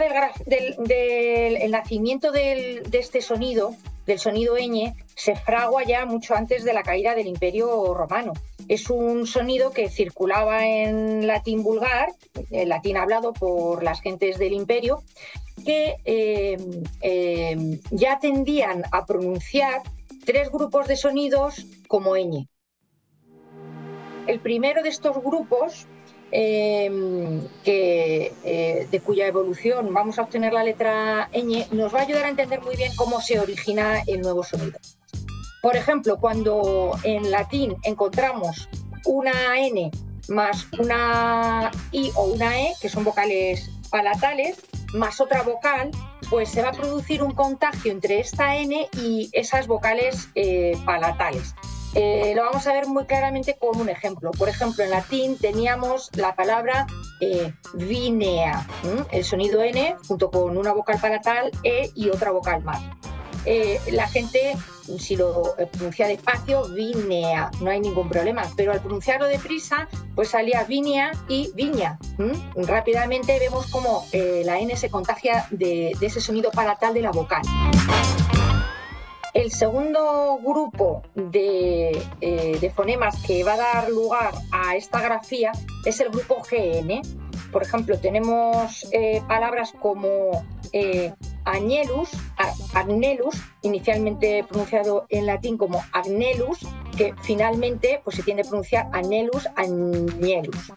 del, nacimiento de este sonido, del sonido ñ, se fragua ya mucho antes de la caída del Imperio Romano. Es un sonido que circulaba en latín vulgar, el latín hablado por las gentes del imperio, que eh, eh, ya tendían a pronunciar tres grupos de sonidos como ñ. El primero de estos grupos, eh, de cuya evolución vamos a obtener la letra ñ, nos va a ayudar a entender muy bien cómo se origina el nuevo sonido. Por ejemplo, cuando en latín encontramos una n más una i o una e, que son vocales palatales, más otra vocal, pues se va a producir un contagio entre esta N y esas vocales eh, palatales. Eh, lo vamos a ver muy claramente con un ejemplo. Por ejemplo, en latín teníamos la palabra eh, vinea, el sonido N junto con una vocal palatal E y otra vocal más. Eh, la gente, si lo pronuncia despacio, vinea, no hay ningún problema. Pero al pronunciarlo deprisa, pues salía vinea y viña. Rápidamente vemos cómo eh, la N se contagia de, ese sonido palatal de la vocal. El segundo grupo de, eh, de, fonemas que va a dar lugar a esta grafía es el grupo GN. Por ejemplo, tenemos palabras como agnelus, agnelus, inicialmente pronunciado en latín como agnelus, que finalmente pues, se tiende a pronunciar agnelus, agnelus,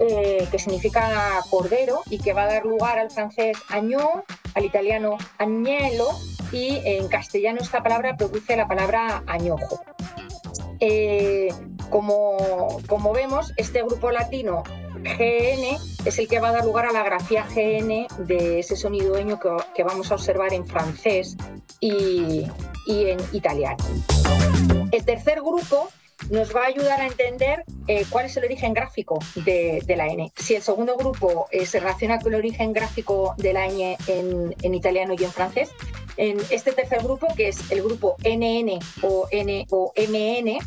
eh, que significa cordero y que va a dar lugar al francés año, al italiano agnello y en castellano esta palabra produce la palabra añojo. Eh, como, como vemos, este grupo latino GN es el que va a dar lugar a la grafía GN de ese sonido que, que vamos a observar en francés y, en italiano. El tercer grupo nos va a ayudar a entender eh, cuál es el origen gráfico de, la N. Si el segundo grupo eh, se relaciona con el origen gráfico de la N en, italiano y en francés, en este tercer grupo, que es el grupo NN o, N, o MN,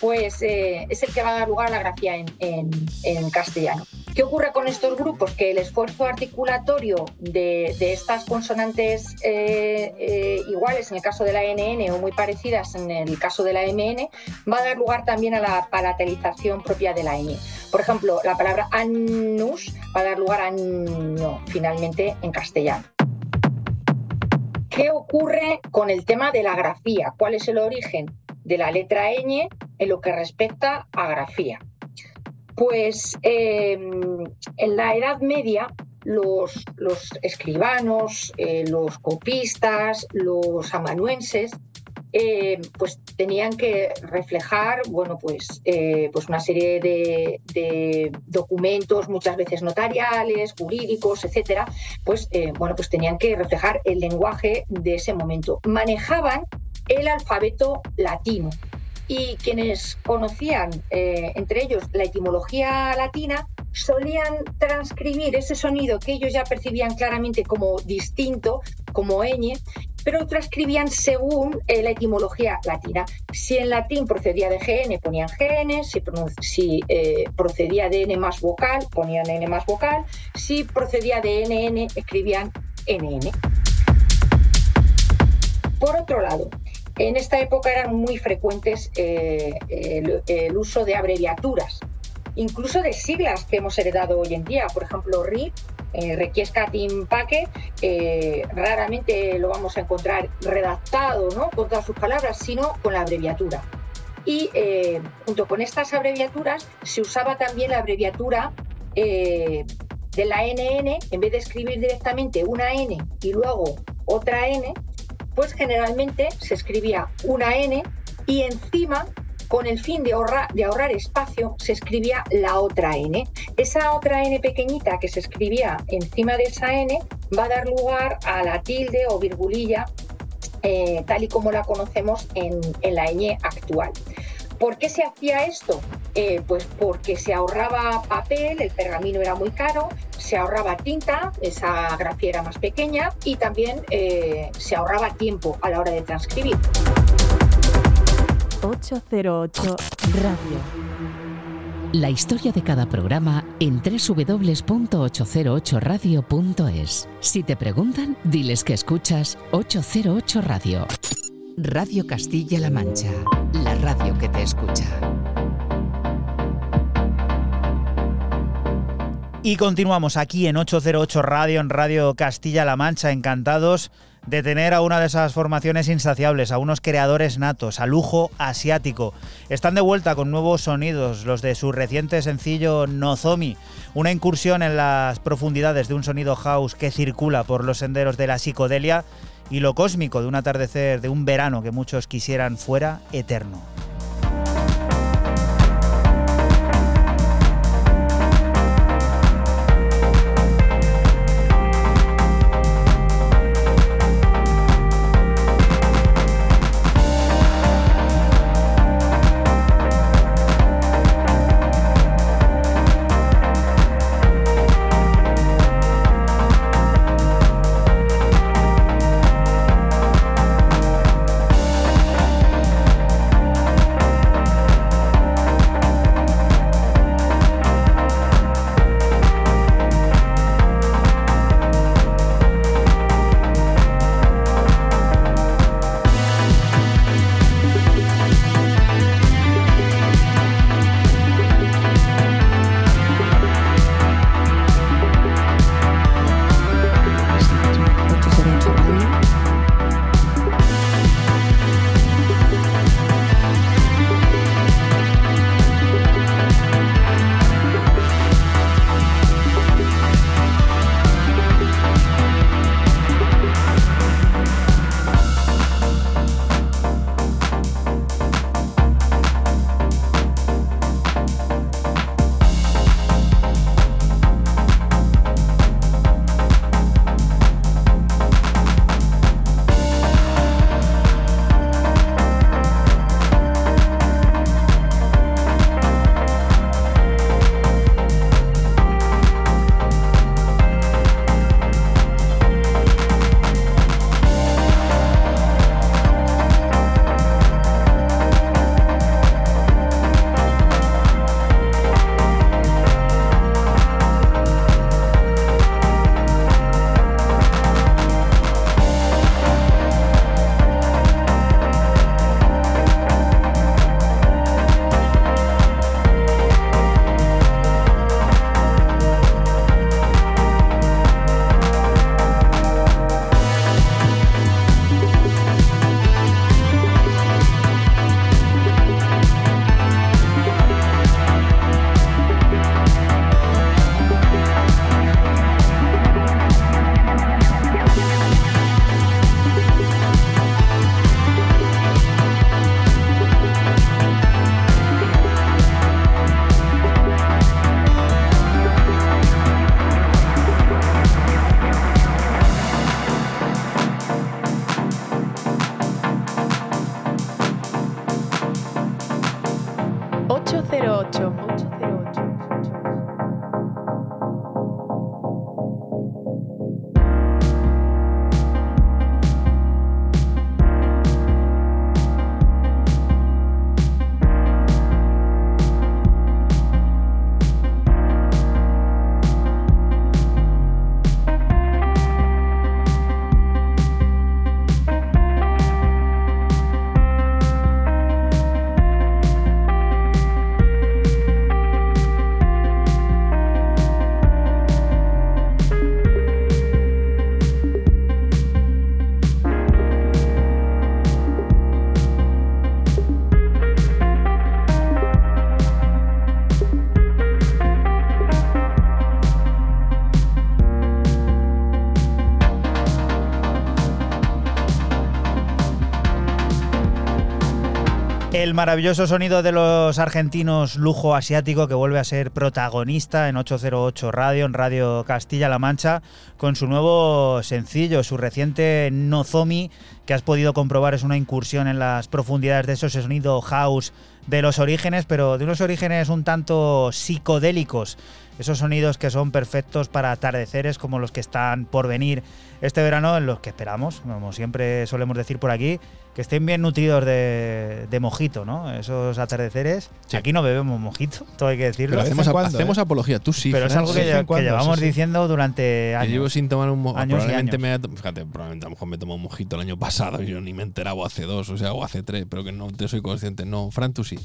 pues eh, es el que va a dar lugar a la grafía en, castellano. ¿Qué ocurre con estos grupos? Que el esfuerzo articulatorio de, estas consonantes eh, eh, iguales en el caso de la NN o muy parecidas en el caso de la MN va a dar lugar también a la palatalización propia de la N. Por ejemplo, la palabra annus va a dar lugar a año finalmente en castellano. ¿Qué ocurre con el tema de la grafía? ¿Cuál es el origen? De la letra ñ en lo que respecta a grafía. Pues em, en la Edad Media los, escribanos, eh, los copistas, los amanuenses, em, pues tenían que reflejar bueno, pues, eh, pues una serie de, de, documentos, muchas veces notariales, jurídicos, etcétera, pues, eh, bueno, pues tenían que reflejar el lenguaje de ese momento. Manejaban el alfabeto latino. Y quienes conocían, eh, entre ellos, la etimología latina, solían transcribir ese sonido que ellos ya percibían claramente como distinto, como ñ, pero transcribían según eh, la etimología latina. Si en latín procedía de GN, ponían GN, si, si eh, procedía de N más vocal, ponían N más vocal, si procedía de NN, escribían NN. Por otro lado, en esta época eran muy frecuentes eh, el, uso de abreviaturas, incluso de siglas que hemos heredado hoy en día. Por ejemplo, RIP, eh, Requiescat in Paque, eh, raramente lo vamos a encontrar redactado ¿no? con todas sus palabras, sino con la abreviatura. Y eh, junto con estas abreviaturas se usaba también la abreviatura de la NN, en vez de escribir directamente una N y luego otra N, pues generalmente se escribía una N y encima, con el fin de ahorrar, espacio, se escribía la otra N. Esa otra N pequeñita que se escribía encima de esa N va a dar lugar a la tilde o virgulilla eh, tal y como la conocemos en, en la ñ actual. ¿Por qué se hacía esto? Eh, pues porque se ahorraba papel, el pergamino era muy caro, se ahorraba tinta, esa grafía era más pequeña y también eh, se ahorraba tiempo a la hora de transcribir. 808 Radio. La historia de cada programa en www.808radio.es. Si te preguntan, diles que escuchas 808 Radio. Radio Castilla-La Mancha, la radio que te escucha. Y continuamos aquí en 808 Radio, en Radio Castilla-La Mancha, encantados de tener a una de esas formaciones insaciables, a unos creadores natos, a lujo asiático. Están de vuelta con nuevos sonidos, los de su reciente sencillo Nozomi, una incursión en las profundidades de un sonido house que circula por los senderos de la psicodelia y lo cósmico de un atardecer de un verano que muchos quisieran fuera eterno. Maravilloso sonido de los argentinos Lujo Asiático que vuelve a ser protagonista en 808 Radio, en Radio Castilla-La Mancha, con su nuevo sencillo, su reciente Nozomi, que has podido comprobar es una incursión en las profundidades de ese sonido house de los orígenes, pero de unos orígenes un tanto psicodélicos. Esos sonidos que son perfectos para atardeceres como los que están por venir este verano, en los que esperamos, como siempre solemos decir por aquí, que estén bien nutridos de, de mojito, ¿no? Esos atardeceres. Aquí no bebemos mojito, [laughs] todo hay que decirlo. Pero hacemos, cuando, hacemos ¿eh? apología, tú sí. Pero es algo que, cuando, llevamos sí, sí. diciendo durante Yo años. llevo sin tomar un mojito. Y Probablemente años. me haya- Fíjate, probablemente a lo mejor me tomé un mojito el año pasado y yo ni me enteraba hace dos, o sea, o hace tres, pero que no te soy consciente. No, Fran, tú sí.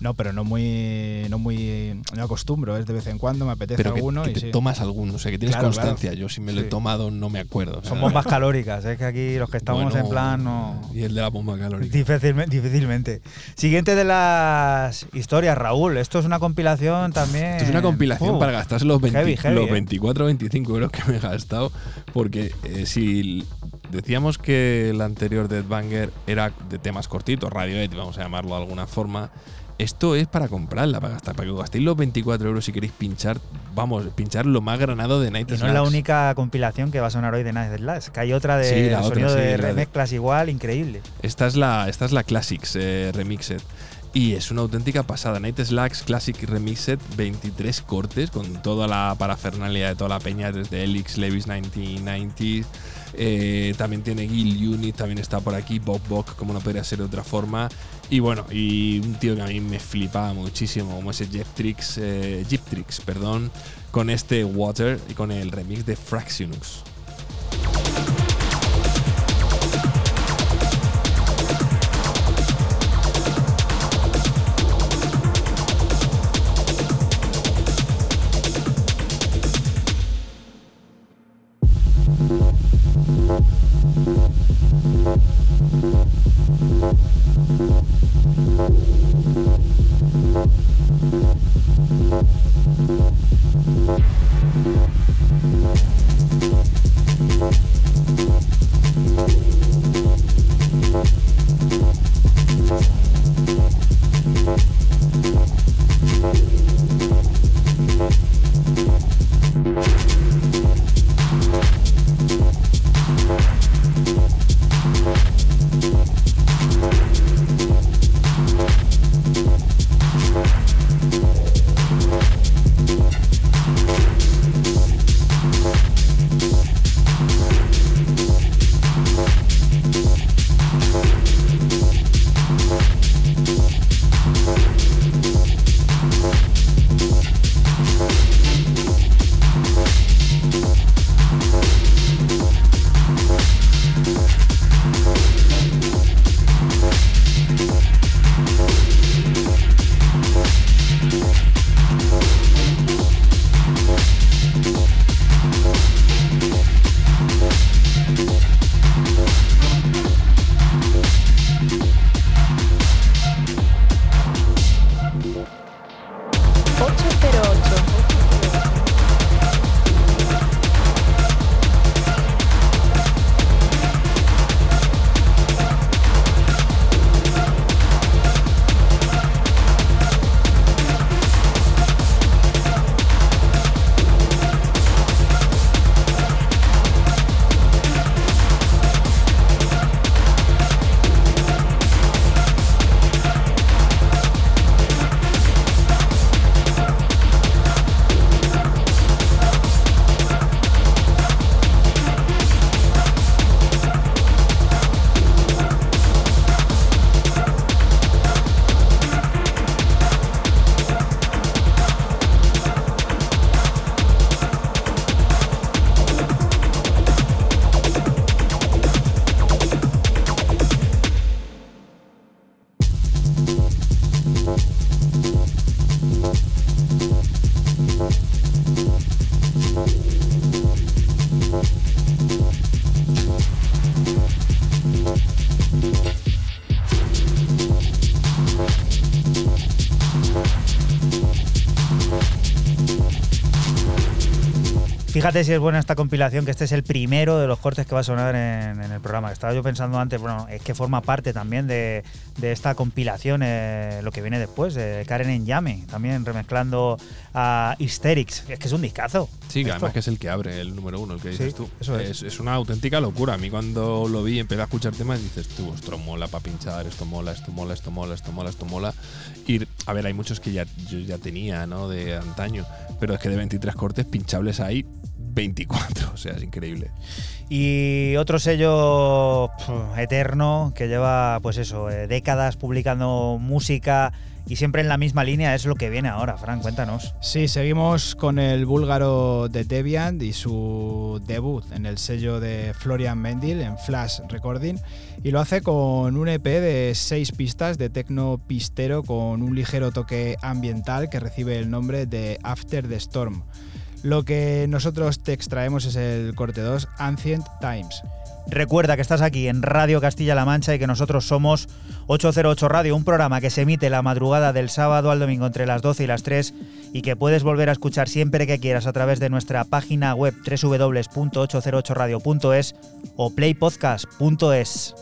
No, pero no muy. No muy. No acostumbro, es de vez en cuando, me apetece Pero que, alguno que y te sí. tomas alguno, o sea, que tienes Claro, constancia. claro. Yo si me lo he Sí. tomado no me acuerdo. o sea, Son bombas calóricas, es que aquí los que estamos bueno, en plan no. Y el de la bomba calórica. Difícilmente, difícilmente. Siguiente de las historias, Raúl. Esto es una compilación también. Esto es una compilación Uh, para gastarse los, 20 heavy, heavy, los eh. 24 o 25 euros que me he gastado. Porque eh, si decíamos que el anterior Deadbanger era de temas cortitos, Radio vamos a llamarlo de alguna forma. Esto es para comprarla, para gastar, para que gastéis los 24 euros si queréis pinchar, vamos, pinchar lo más granado de Night Y no es la única compilación que va a sonar hoy de Night Slash, que hay otra de Sí, la otra, sonido sí, de la de- remezclas igual, increíble. Esta es la, esta es la Classics eh, Remixed. Y es una auténtica pasada. Night Slacks Classic Remixed, 23 cortes con toda la parafernalia de toda la peña, desde Elix, Levis 1990. eh, también tiene Gil Unit, también está por aquí Bob Bock, como no podría ser de otra forma. Y bueno, y un tío que a mí me flipaba muchísimo, como ese Jeff Trix, eh, Jeep Trix, perdón, con este Water y con el remix de Fractionux. Fíjate si es buena esta compilación, que este es el primero de los cortes que va a sonar en, en el programa. Estaba yo pensando antes, bueno, es que forma parte también de, de esta compilación eh, lo que viene después, de Karen en Llame, también remezclando a Hysterics. Es que es un discazo. Sí, que Esto. además que es el que abre el número uno, el que dices Sí, tú. eso es. es. es una auténtica locura. A mí cuando lo vi y empecé a escuchar temas, dices tú, ostras, mola para pinchar, esto mola, esto mola, esto mola, esto mola, esto mola. Y, a ver, hay muchos que ya, yo ya tenía, ¿no? De antaño. Pero es que de 23 cortes pinchables hay 24. O sea, es increíble. Y otro sello eterno que lleva, pues eso, eh, décadas publicando música y siempre en la misma línea es lo que viene ahora. Fran, cuéntanos. Sí, seguimos con el búlgaro de Deviant y su debut en el sello de Florian Mendil en Flash Recording y lo hace con un EP de seis pistas de tecno pistero con un ligero toque ambiental que recibe el nombre de After the Storm. Lo que nosotros te extraemos es el corte 2 Ancient Times. Recuerda que estás aquí en Radio Castilla-La Mancha y que nosotros somos 808 Radio, un programa que se emite la madrugada del sábado al domingo entre las 12 y las 3 y que puedes volver a escuchar siempre que quieras a través de nuestra página web www.808radio.es o playpodcast.es.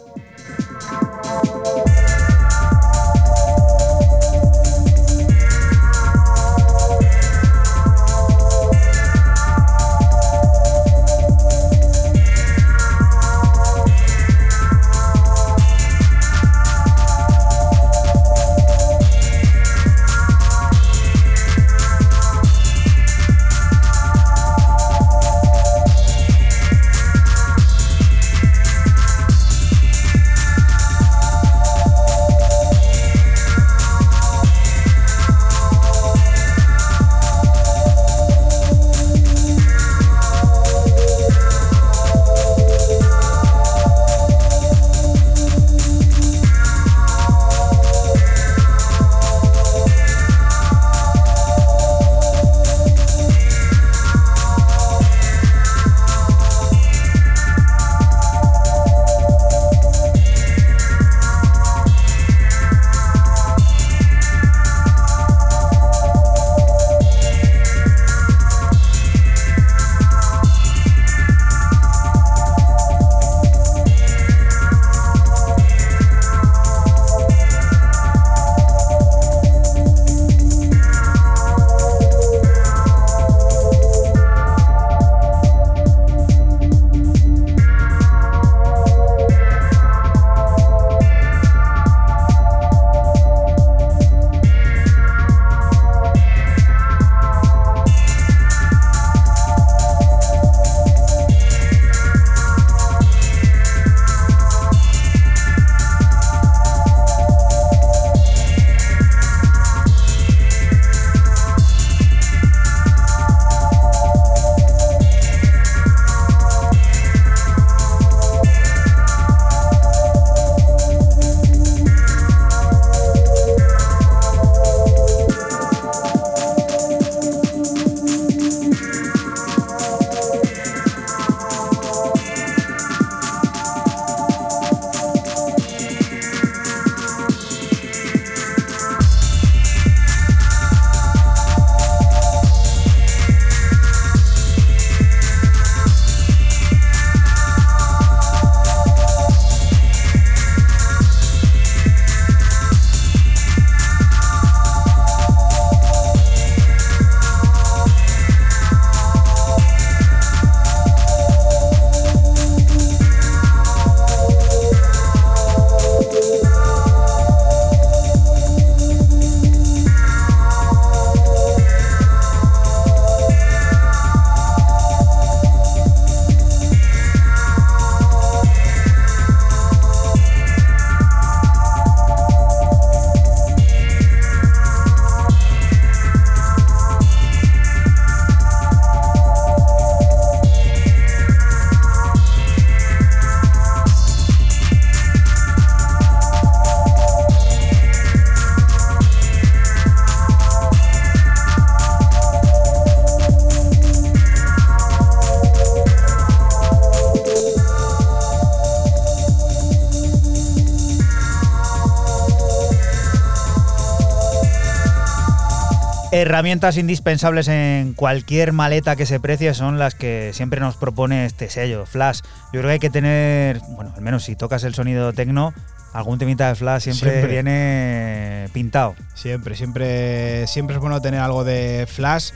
herramientas indispensables en cualquier maleta que se precie son las que siempre nos propone este sello, Flash. Yo creo que hay que tener, bueno, al menos si tocas el sonido tecno, algún temita de Flash siempre, Siempre. viene pintado. Siempre, siempre, siempre es bueno tener algo de Flash.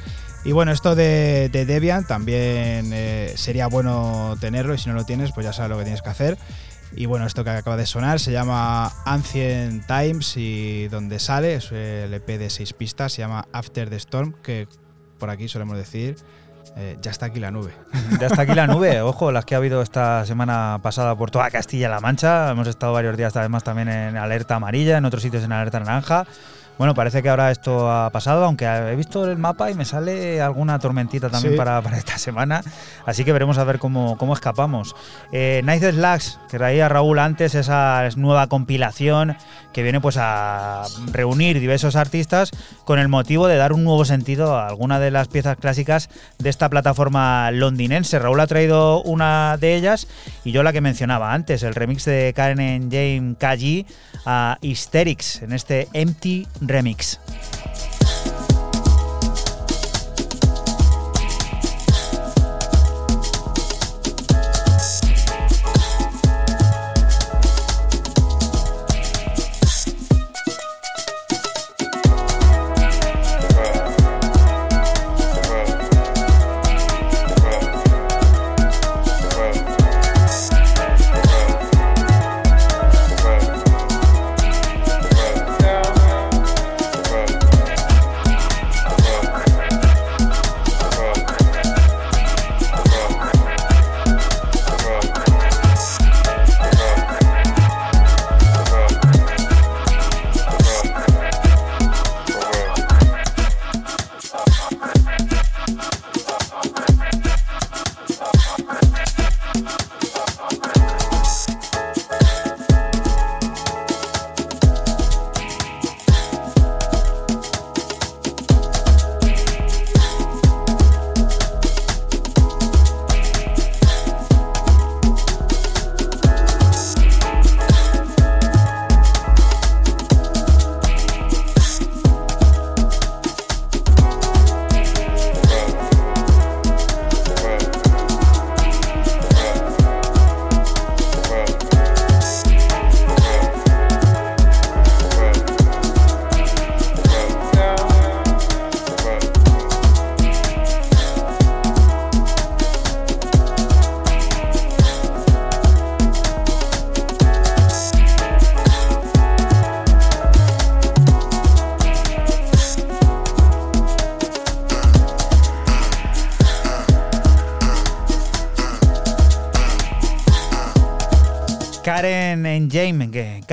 Y bueno, esto de, de Debian también eh, sería bueno tenerlo y si no lo tienes, pues ya sabes lo que tienes que hacer. Y bueno, esto que acaba de sonar se llama Ancient Times y donde sale es el EP de seis pistas, se llama After the Storm, que por aquí solemos decir, eh, ya está aquí la nube. [laughs] Ya está aquí la nube, ojo, las que ha habido esta semana pasada por toda Castilla-La Mancha. Hemos estado varios días además también en alerta amarilla, en otros sitios en alerta naranja. Bueno, parece que ahora esto ha pasado, aunque he visto el mapa y me sale alguna tormentita también Sí. para, para esta semana. Así que veremos a ver cómo, cómo escapamos. Eh, Night Slacks, que traía Raúl antes, esa nueva compilación que viene pues a reunir diversos artistas con el motivo de dar un nuevo sentido a alguna de las piezas clásicas de esta plataforma londinense. Raúl ha traído una de ellas y yo la que mencionaba antes, el remix de Karen James KG a Hysterics en este Empty Remix.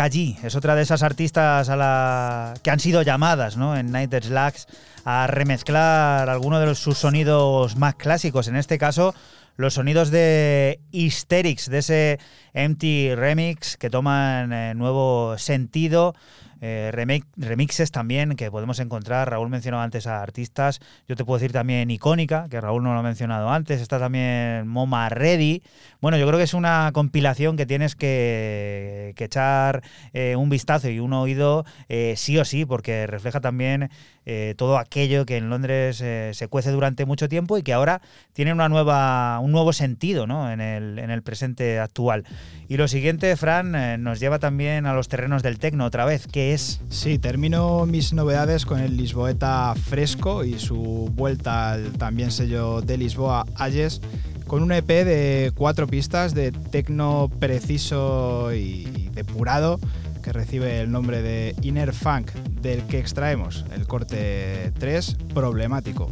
Kaji, es otra de esas artistas a la que han sido llamadas ¿no? en Night Slacks a remezclar algunos de sus sonidos más clásicos. En este caso, los sonidos de Hysterics, de ese Empty Remix que toman eh, nuevo sentido. Eh, remake- remixes también que podemos encontrar. Raúl mencionaba antes a artistas. Yo te puedo decir también Icónica, que Raúl no lo ha mencionado antes. Está también Moma Ready. Bueno, yo creo que es una compilación que tienes que, que echar eh, un vistazo y un oído eh, sí o sí, porque refleja también eh, todo aquello que en Londres se cuece durante mucho tiempo y que ahora tiene una nueva, un nuevo sentido ¿no? en, el, en el presente actual. Y lo siguiente, Fran, nos lleva también a los terrenos del tecno otra vez, que es Sí, termino mis novedades con el Lisboeta Fresco y su vuelta al también sello de Lisboa, Ayes, con un EP de cuatro pistas de tecno preciso y depurado que recibe el nombre de Inner Funk, del que extraemos el corte 3 problemático.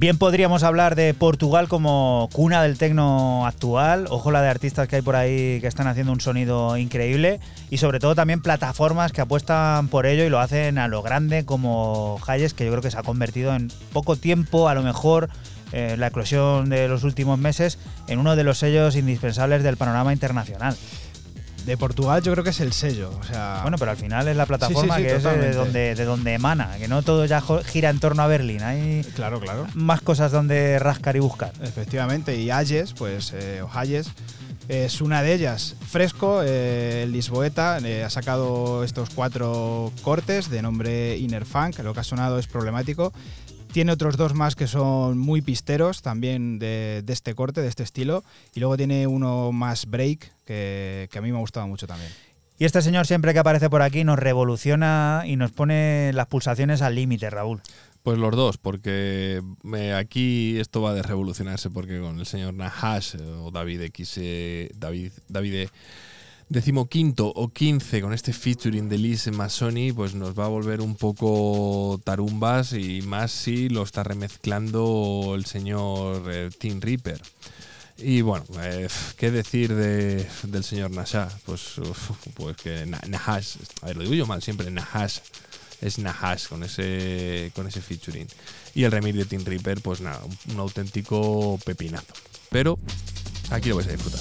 Bien podríamos hablar de Portugal como cuna del tecno actual. Ojo la de artistas que hay por ahí que están haciendo un sonido increíble. Y sobre todo también plataformas que apuestan por ello y lo hacen a lo grande como Hayes, que yo creo que se ha convertido en poco tiempo, a lo mejor eh, la eclosión de los últimos meses, en uno de los sellos indispensables del panorama internacional. De Portugal yo creo que es el sello. O sea, Bueno, pero al final es la plataforma Sí, sí, sí, que es de donde, de donde emana, no todo ya gira en torno a Berlín. Hay claro, claro. más cosas donde rascar y buscar. Efectivamente, y Hayes, pues, eh, o Hayes, es una de ellas. Fresco, eh, el Lisboeta, eh, ha sacado estos cuatro cortes de nombre Inner Funk, lo que ha sonado es problemático. Tiene otros dos más que son muy pisteros, también de, de este corte, de este estilo. Y luego tiene uno más break, que, que a mí me ha gustado mucho también. Y este señor siempre que aparece por aquí nos revoluciona y nos pone las pulsaciones al límite, Raúl. Pues los dos, porque eh, aquí esto va de revolucionarse, porque con el señor Nahash eh, o David X, eh, David, David E, decimoquinto o quince con este featuring de Liz Masoni, pues nos va a volver un poco tarumbas y más si lo está remezclando el señor Tim Reaper. Y bueno, eh, ¿qué decir de- del señor Nasha? Pues, pues que Na- Nahash, a ver, lo digo yo mal siempre, Nahash, es Nahash con ese, con ese featuring. Y el remix de Tim Reaper, pues nada, un, un auténtico pepinazo. Pero aquí lo vais a disfrutar.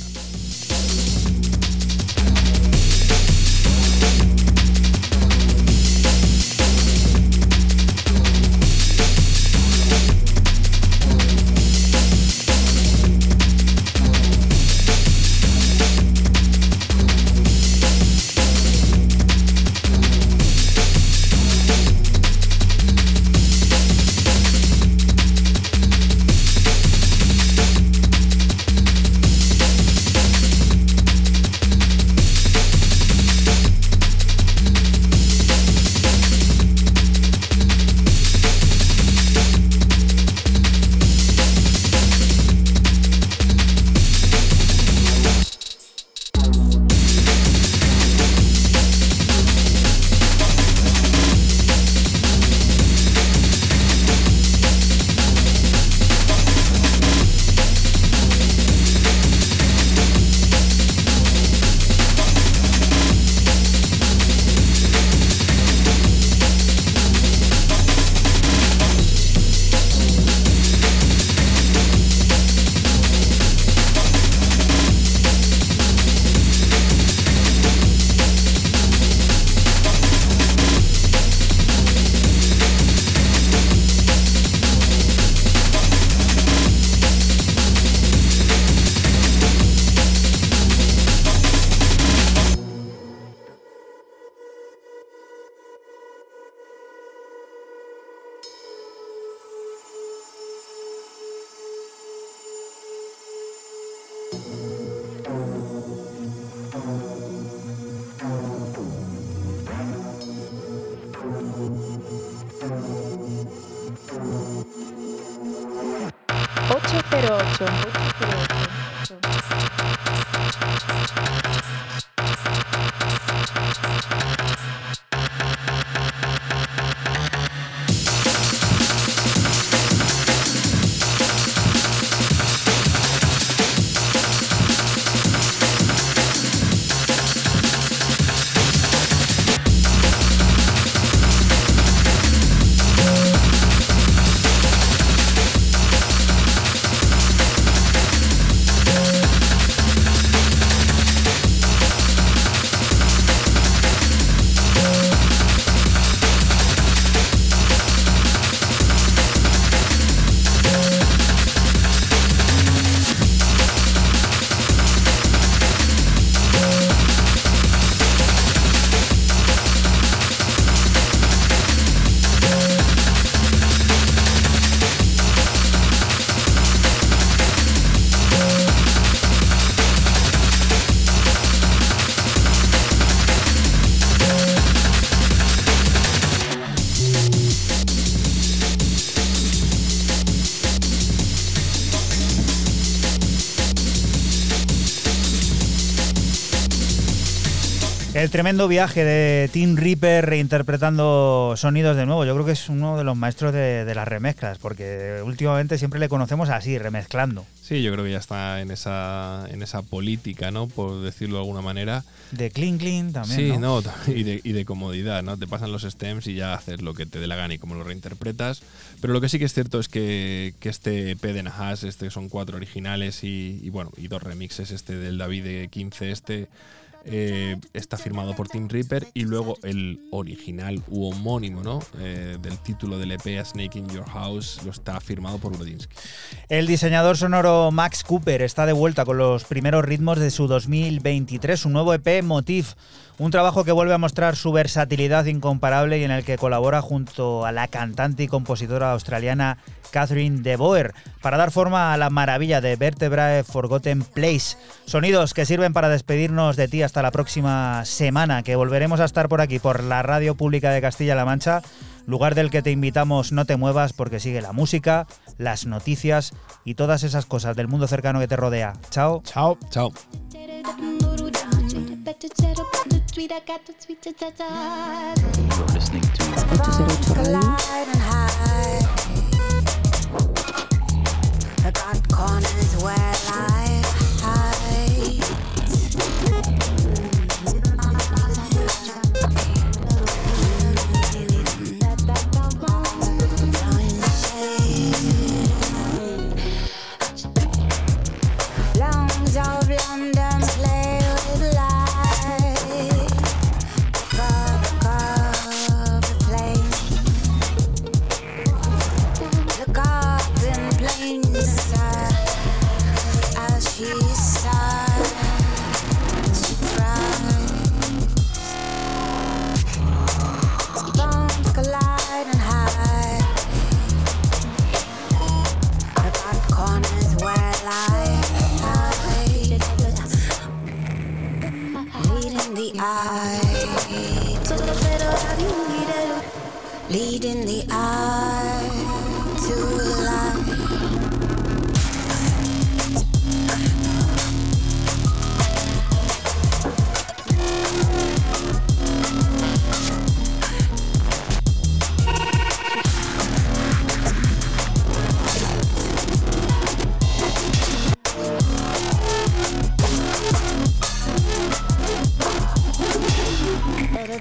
El tremendo viaje de Tim Reaper reinterpretando sonidos de nuevo. Yo creo que es uno de los maestros de, de las remezclas, porque últimamente siempre le conocemos así, remezclando. Sí, yo creo que ya está en esa, en esa política, ¿no? Por decirlo de alguna manera. De clean clean también. Sí, ¿no? no, [laughs] y, de, y de comodidad, ¿no? Te pasan los stems y ya haces lo que te dé la gana y cómo lo reinterpretas. Pero lo que sí que es cierto es que, que este P de Nahas, este son cuatro originales y, y bueno, y dos remixes, este del David de 15, este eh, está firmado por Tim Reaper y luego el original u homónimo ¿no? Eh, del título del EP A Snake in Your House lo está firmado por Brodinsky. El diseñador sonoro Max Cooper está de vuelta con los primeros ritmos de su 2023, su nuevo EP Motif. Un trabajo que vuelve a mostrar su versatilidad incomparable y en el que colabora junto a la cantante y compositora australiana Catherine de Boer para dar forma a la maravilla de Vertebrae Forgotten Place. Sonidos que sirven para despedirnos de ti hasta la próxima semana, que volveremos a estar por aquí, por la Radio Pública de Castilla-La Mancha, lugar del que te invitamos no te muevas porque sigue la música, las noticias y todas esas cosas del mundo cercano que te rodea. Chao. Chao. Chao. You're listening to 808 Radio. I got corners where I Leading the eye. Leading the eye to light.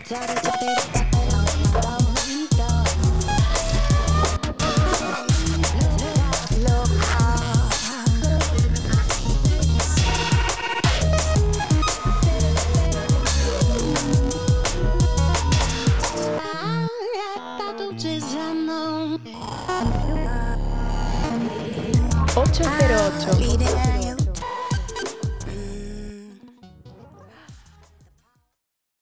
808.